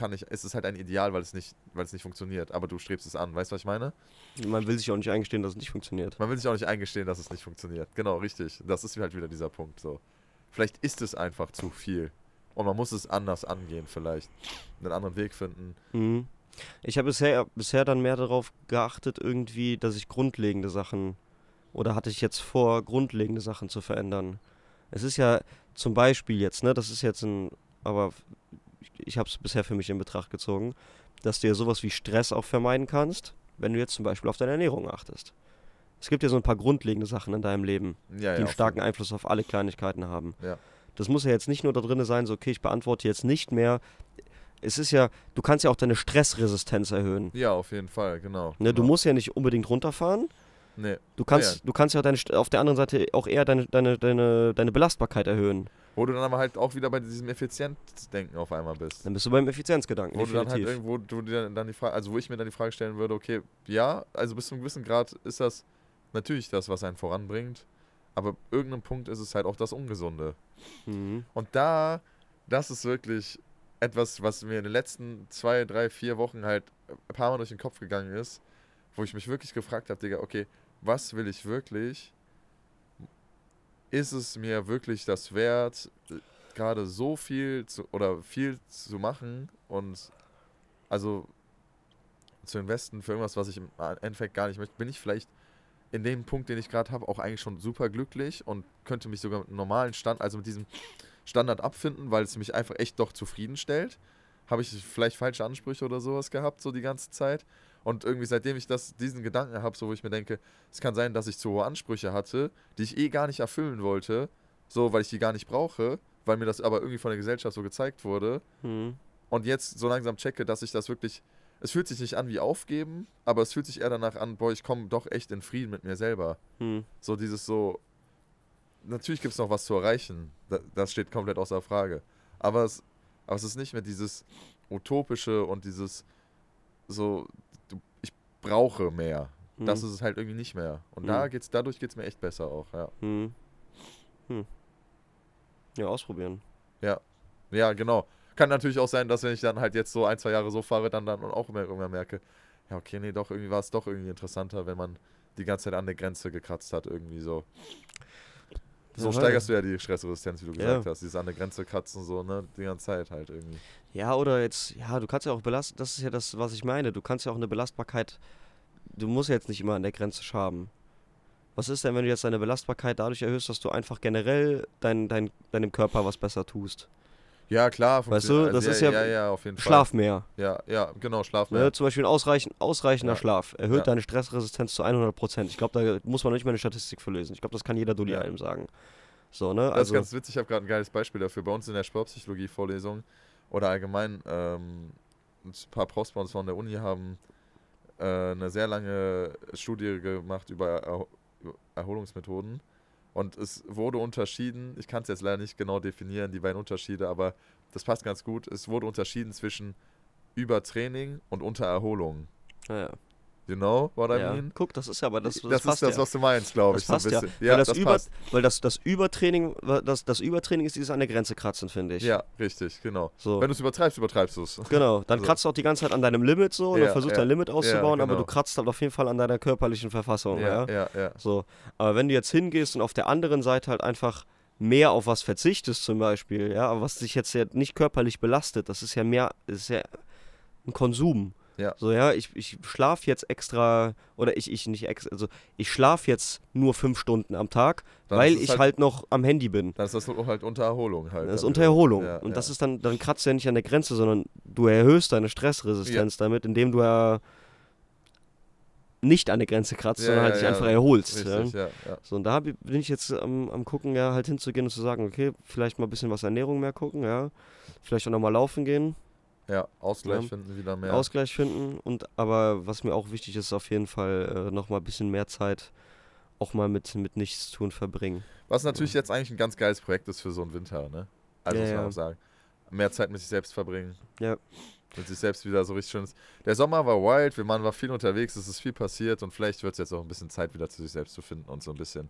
kann nicht, es ist halt ein Ideal, weil es nicht, weil es nicht funktioniert, aber du strebst es an, weißt du, was ich meine? Man will sich auch nicht eingestehen, dass es nicht funktioniert. Man will sich auch nicht eingestehen, dass es nicht funktioniert. Genau, richtig. Das ist halt wieder dieser Punkt. So. Vielleicht ist es einfach zu viel. Und man muss es anders angehen, vielleicht. Einen anderen Weg finden. Mhm. Ich habe bisher, bisher dann mehr darauf geachtet, irgendwie, dass ich grundlegende Sachen oder hatte ich jetzt vor, grundlegende Sachen zu verändern. Es ist ja zum Beispiel jetzt, ne, das ist jetzt ein, aber ich, habe es bisher für mich in Betracht gezogen, dass du ja sowas wie Stress auch vermeiden kannst, wenn du jetzt zum Beispiel auf deine Ernährung achtest. Es gibt ja so ein paar grundlegende Sachen in deinem Leben, Ja, die einen starken Einfluss auf alle Kleinigkeiten haben. Ja. Das muss ja jetzt nicht nur da drin sein, so, okay, ich beantworte jetzt nicht mehr. Es ist ja, du kannst ja auch deine Stressresistenz erhöhen. Ja, auf jeden Fall, genau. Ne, du genau. musst ja nicht unbedingt runterfahren. Nee. Du kannst, Ja. du kannst ja auch deine, auf der anderen Seite auch eher deine, deine, deine, deine Belastbarkeit erhöhen. Wo du dann aber halt auch wieder bei diesem Effizienzdenken auf einmal bist. Dann bist du beim Effizienzgedanken. Wo du dann halt definitiv. irgendwo, du dir dann die Frage, also wo ich mir dann die Frage stellen würde, okay, ja, also bis zu einem gewissen Grad ist das natürlich das, was einen voranbringt, aber irgendeinem Punkt ist es halt auch das Ungesunde. Mhm. Und da, das ist wirklich etwas, was mir in den letzten zwei, drei, vier Wochen halt ein paar Mal durch den Kopf gegangen ist, wo ich mich wirklich gefragt habe, Digga, okay, was will ich wirklich? Ist es mir wirklich das wert, gerade so viel zu, oder viel zu machen und also zu investen für irgendwas, was ich im Endeffekt gar nicht möchte? Bin ich vielleicht in dem Punkt, den ich gerade habe, auch eigentlich schon super glücklich und könnte mich sogar mit einem normalen Stand, also mit diesem Standard abfinden, weil es mich einfach echt doch zufriedenstellt. Habe ich vielleicht falsche Ansprüche oder sowas gehabt, so die ganze Zeit. Und irgendwie seitdem ich das, diesen Gedanken habe, so wo ich mir denke, es kann sein, dass ich zu hohe Ansprüche hatte, die ich eh gar nicht erfüllen wollte, so weil ich die gar nicht brauche, weil mir das aber irgendwie von der Gesellschaft so gezeigt wurde. Mhm. Und jetzt so langsam checke, dass ich das wirklich. Es fühlt sich nicht an wie aufgeben, aber es fühlt sich eher danach an, boah, ich komme doch echt in Frieden mit mir selber. Mhm. So dieses so. Natürlich gibt es noch was zu erreichen. Da, das steht komplett außer Frage. Aber es, aber es ist nicht mehr dieses Utopische und dieses so, ich brauche mehr. Das Mhm. ist es halt irgendwie nicht mehr. Und Mhm. da geht's, dadurch geht es mir echt besser auch, ja. Mhm. Hm. Ja, ausprobieren. Ja, genau. Kann natürlich auch sein, dass wenn ich dann halt jetzt so ein, zwei Jahre so fahre, dann, dann auch immer irgendwann merke, ja, okay, nee, doch, irgendwie war es doch irgendwie interessanter, wenn man die ganze Zeit an der Grenze gekratzt hat, irgendwie so. So Ja, steigerst du ja die Stressresistenz, wie du Ja. gesagt hast. Dieses an der Grenze kratzen, so, ne, die ganze Zeit halt irgendwie. Ja, oder jetzt, ja, du kannst ja auch belasten, das ist ja das, was ich meine. Du kannst ja auch eine Belastbarkeit, du musst ja jetzt nicht immer an der Grenze schaben. Was ist denn, wenn du jetzt deine Belastbarkeit dadurch erhöhst, dass du einfach generell dein, dein, deinem Körper was besser tust? Ja, klar. Weißt du, das ja, ist ja- Ja, ja, auf jeden Fall. Schlaf mehr. Ja, ja, genau, Schlaf Ne? mehr. Zum Beispiel ein ausreichend, ausreichender Ja. Schlaf erhöht Ja. deine Stressresistenz zu 100%. Ich glaube, da muss man nicht mal eine Statistik für lesen. Ich glaube, das kann jeder Dulli Ja. einem sagen. So, ne? Das Also, ist ganz witzig, ich habe gerade ein geiles Beispiel dafür. Bei uns in der Sportpsychologie-Vorlesung oder allgemein ähm, ein paar Profs bei uns von der Uni haben äh, eine sehr lange Studie gemacht über Erholungsmethoden. Und es wurde unterschieden, ich kann es jetzt leider nicht genau definieren, die beiden Unterschiede, aber das passt ganz gut. Es wurde unterschieden zwischen Übertraining und Untererholung. naja. You know what I ja. mean? Guck, das ist ja aber das, Das, das, ist passt das, ja. was du meinst, glaube Das ich. so ein passt ja. bisschen. weil das, das Über, passt. weil das, das Übertraining, das, das Übertraining ist dieses an der Grenze kratzen, finde ich. Ja, richtig, genau. So. Wenn du es übertreibst, übertreibst du es. Genau, dann Also- kratzt du auch die ganze Zeit an deinem Limit so und Ja, versuchst ja. dein Limit auszubauen, aber genau. du kratzt halt auf jeden Fall an deiner körperlichen Verfassung. Ja, Ja, ja, ja. So. Aber wenn du jetzt hingehst und auf der anderen Seite halt einfach mehr auf was verzichtest, zum Beispiel, ja, aber was dich jetzt ja nicht körperlich belastet, das ist ja mehr, das ist ja ein Konsum. Ja. So, ja, ich, ich schlafe jetzt extra, oder ich, ich nicht extra, also ich schlafe jetzt nur fünf Stunden am Tag, Dann weil ich halt- halt, noch am Handy bin. Dann ist das halt unter Erholung halt. Das ist unter. Erholung. Ja, und ja. das ist dann, dann kratzt du ja nicht an der Grenze, sondern du erhöhst deine Stressresistenz damit, indem du ja nicht an der Grenze kratzt, Ja, sondern halt ja, dich ja. einfach erholst. Ja? Richtig, ja, ja. So, und da bin ich jetzt am, am gucken, ja, halt hinzugehen und zu sagen, okay, vielleicht mal ein bisschen was Ernährung mehr gucken, ja. Vielleicht auch nochmal laufen gehen, Ja, Ausgleich Ja. finden wieder mehr. Ausgleich finden. Und aber was mir auch wichtig ist, ist auf jeden Fall äh, nochmal ein bisschen mehr Zeit auch mal mit, mit nichts tun verbringen. Was natürlich jetzt eigentlich ein ganz geiles Projekt ist für so einen Winter, ne? Also Ja, muss man ja. auch sagen. Mehr Zeit mit sich selbst verbringen. Ja. Mit sich selbst wieder so richtig schönes. Der Sommer war wild, wir waren war viel unterwegs, es ist viel passiert und vielleicht wird es jetzt auch ein bisschen Zeit wieder zu sich selbst zu finden und so ein bisschen.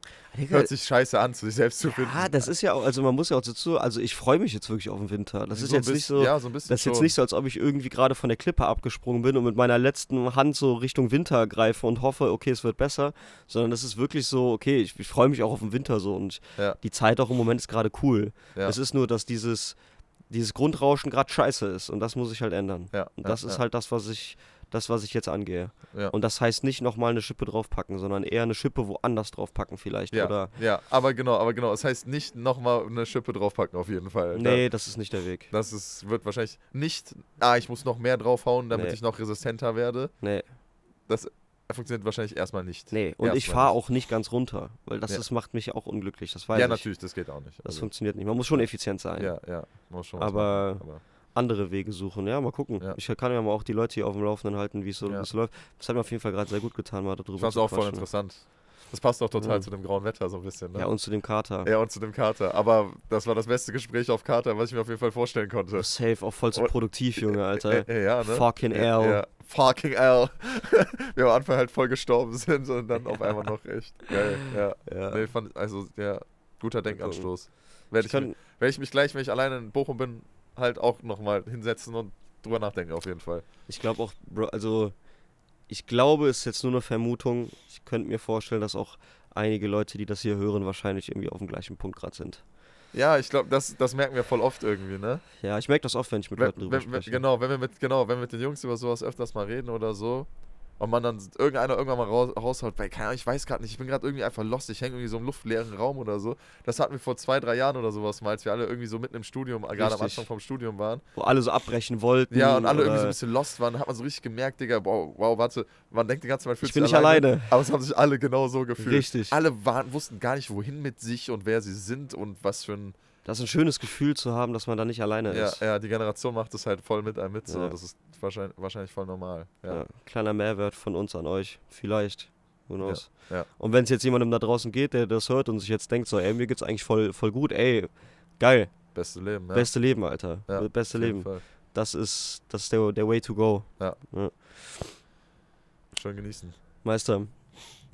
Hört sich scheiße an, zu sich selbst zu finden. Ja, das ist ja auch, also man muss ja auch dazu, also ich freue mich jetzt wirklich auf den Winter. Das ist So ein jetzt nicht bisschen- so, Ja, so ein bisschen das ist jetzt schon. nicht so, als ob ich irgendwie gerade von der Klippe abgesprungen bin und mit meiner letzten Hand so Richtung Winter greife und hoffe, okay, es wird besser, sondern es ist wirklich so, okay, ich, ich freue mich auch auf den Winter so und Ja. die Zeit auch im Moment ist gerade cool. Es ist nur, dass dieses, dieses Grundrauschen gerade scheiße ist und das muss ich halt ändern. Ja, Und ja, das ist ja, halt das, was ich, das, was ich jetzt angehe. Ja. Und das heißt nicht nochmal eine Schippe draufpacken, sondern eher eine Schippe woanders draufpacken vielleicht. Ja, Oder ja, aber genau, aber genau. Es heißt nicht nochmal eine Schippe draufpacken auf jeden Fall. nee, das ist nicht der Weg. Das ist, wird wahrscheinlich nicht, ah, ich muss noch mehr draufhauen, damit Nee. ich noch resistenter werde. Nee. Das funktioniert wahrscheinlich erstmal nicht. Nee, und ich fahre auch nicht ganz runter, weil das Ja. ist, macht mich auch unglücklich, das weiß Ja, ich. natürlich, das geht auch nicht. Das Also, funktioniert nicht. Man muss schon effizient sein. ja, ja, muss schon Aber- aber Andere Wege suchen. Ja, mal gucken. Ja. Ich kann ja mal auch die Leute hier auf dem Laufenden halten, wie es so, es läuft. Das hat mir auf jeden Fall gerade sehr gut getan, mal darüber ich fand's zu auch voll interessant. Das passt auch total Ja. zu dem grauen Wetter so ein bisschen. Ne? Ja, und zu dem Kater. ja, und zu dem Kater. Aber das war das beste Gespräch auf Kater, was ich mir auf jeden Fall vorstellen konnte. Safe, auch voll zu Und- produktiv, Junge, Alter. Äh, äh, ja, ne? Fucking ja, L. Ja, fucking L. wir am Anfang halt voll gestorben sind und dann auf einmal noch echt geil. Ja. Ja. Nee, fand, also, ja, guter. Denkanstoß. Werde Ich ich, kann, werd ich mich gleich, wenn ich alleine in Bochum bin, halt auch nochmal hinsetzen und drüber nachdenken, auf jeden Fall. ich glaube auch, Bro, also ich glaube, es ist jetzt nur eine Vermutung. Ich könnte mir vorstellen, dass auch einige Leute, die das hier hören, wahrscheinlich irgendwie auf dem gleichen Punkt gerade sind. Ja, ich glaube, das, das merken wir voll oft irgendwie, ne? Ja, ich merke das oft, wenn ich mit Wenn, Leuten drüber wenn, wenn, spreche. genau, wenn wir mit, genau, wenn wir mit den Jungs über sowas öfters mal reden oder so und man dann irgendeiner irgendwann mal raus, raushaut, weil, keine Ahnung, ich weiß gerade nicht, ich bin gerade irgendwie einfach lost, ich hänge irgendwie so im luftleeren Raum oder so. Das hatten wir vor zwei, drei Jahren oder sowas mal, als wir alle irgendwie so mitten im Studium, gerade am. Anfang vom Studium waren. Wo alle so abbrechen wollten. Ja, und alle irgendwie so ein bisschen lost waren, da hat man so richtig gemerkt, Digga, wow, wow warte, man denkt die ganze Zeit, man fühlt Ich bin sich nicht alleine. Aber es haben sich alle genau so gefühlt. Richtig. Alle waren, wussten gar nicht, wohin mit sich und wer sie sind und was für ein. Das ist ein schönes Gefühl zu haben, dass man da nicht alleine Ja, ist. ja, die Generation macht es halt voll mit einem mit. So. Ja. Das ist wahrscheinlich, wahrscheinlich voll normal. Ja. Ja, kleiner Mehrwert von uns an euch. Vielleicht. Who knows. ja. Und wenn es jetzt jemandem da draußen geht, der das hört und sich jetzt denkt, so, ey, mir geht's eigentlich voll, voll gut, ey, geil, Beste Leben, ja. beste Leben, Alter. Ja, beste Leben. Fall. Das ist, das ist der, der Way to go. Schön genießen. Meister,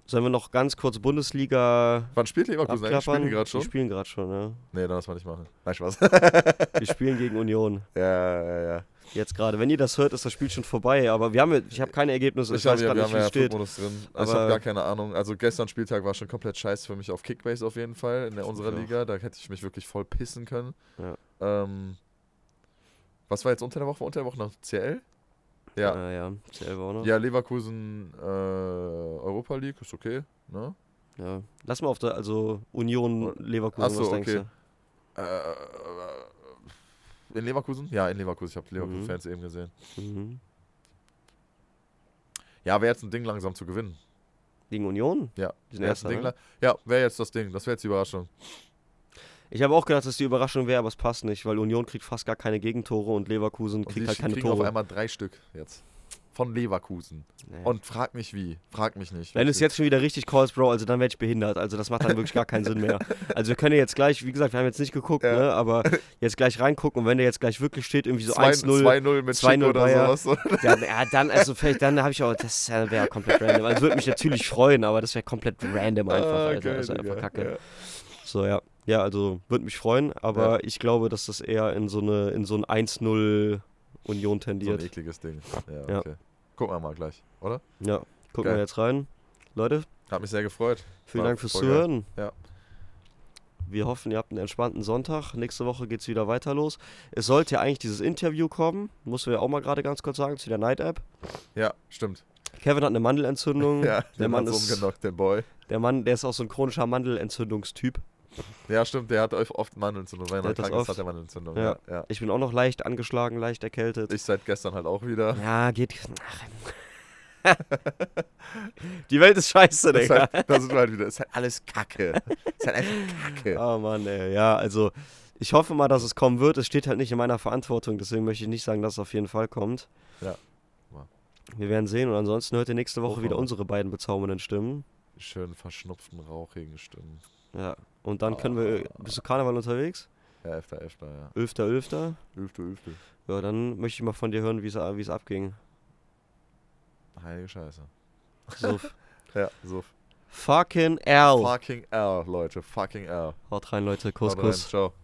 sollen wir noch ganz kurz Bundesliga Wann spielt Leverkusen eigentlich? Spielen die gerade schon? Die spielen gerade schon, ja. Nee, dann lass mal nicht machen. Nein, Spaß. Wir spielen gegen Union. ja, ja, ja. Jetzt gerade. Wenn ihr das hört, ist das Spiel schon vorbei. Aber wir haben, ja- ich habe keine Ergebnisse. Ich, Ich weiß ja, gerade nicht, wie ja es steht. Drin. Also ich habe gar keine Ahnung. Also gestern Spieltag war schon komplett scheiße für mich auf Kickbase auf jeden Fall in der, unserer. Liga. Da hätte ich mich wirklich voll pissen können. Ja. Ähm, was war jetzt unter der Woche? Unter der Woche noch CL? Ja. Ja, ja. Noch. Ja, Leverkusen äh, Europa League, ist okay. Ne? Ja. Lass mal auf der, also Union, Leverkusen, Ach so, was denkst okay. du? Äh, in Leverkusen? Ja, in Leverkusen. Ich habe Mhm. Leverkusen-Fans eben gesehen. Mhm. Ja, wäre jetzt ein Ding langsam zu gewinnen. Gegen Union? Ja, Erster, ne? ja wäre jetzt das Ding. Das wäre jetzt die Überraschung. Ich habe auch gedacht, dass die Überraschung wäre, aber es passt nicht, weil Union kriegt fast gar keine Gegentore und Leverkusen Und kriegt halt keine kriegen auf Tore. einmal drei Stück jetzt. von Leverkusen. Nee. Und frag mich wie. Frag mich nicht. Wenn du es jetzt schon wieder richtig callst, Bro, also dann werde ich behindert. Also das macht dann wirklich gar keinen Sinn mehr. Also wir können ja jetzt gleich, wie gesagt, wir haben jetzt nicht geguckt, Ja. ne, aber jetzt gleich reingucken und wenn der jetzt gleich wirklich steht, irgendwie so Zwei- 1-0, 2-0 mit 2-0 Schick oder Bayer. sowas. dann, ja, dann, also vielleicht, dann habe ich auch, das äh, wäre komplett random. Also würde mich natürlich freuen, aber das wäre komplett random einfach, Ah, Alter. geil, das wäre einfach kacke. Ja. So, ja. Ja, also würde mich freuen, aber Ja. ich glaube, dass das eher in so eine, in so ein 1-0 Union So ein tendiert. ekliges Ding. Ja, Ja. okay. Gucken wir mal gleich, oder? Ja, gucken Geil. wir jetzt rein. Leute, Hat mich sehr gefreut. vielen War Dank fürs. Zuhören. Ja. Wir hoffen, ihr habt einen entspannten Sonntag. Nächste Woche geht es wieder weiter los. Es sollte ja eigentlich dieses Interview kommen, muss wir ja auch mal gerade ganz kurz sagen, zu der Night App. Ja, stimmt. Kevin hat eine Mandelentzündung. Ja, der Mann ist- umgenockt, der Boy. Der Mann, der ist auch so ein chronischer Mandelentzündungstyp. Ja, stimmt, der hat oft Mandelentzündung. Wenn er krank ist, hat er Mandelentzündung. Ja. Ja. Ja. Ich bin auch noch leicht angeschlagen, leicht erkältet. Ich seit gestern halt auch wieder. ja, geht. Ach. Die Welt ist scheiße, Digga. halt, da sind wir halt wieder. Ist halt alles Kacke. Ist halt einfach Kacke. Oh Mann, ey. Ja, also ich hoffe mal, dass es kommen wird. Es steht halt nicht in meiner Verantwortung, deswegen möchte ich nicht sagen, dass es auf jeden Fall kommt. Ja. Wir werden sehen und ansonsten hört ihr nächste Woche Hoffen wieder unsere beiden bezaubernden Stimmen. Die schönen verschnupften, rauchigen Stimmen. Ja. Und dann können wir. Bist du Karneval unterwegs? Ja, Elfter, Elfter, ja. 11.11. Üfte, üfte. Ja, dann möchte ich mal von dir hören, wie es abging. Heilige Scheiße. So. Ja, so. Fucking L. Fucking L, Leute. Fucking L. Haut rein, Leute. Kuss, Haut rein. Kuss. Ciao.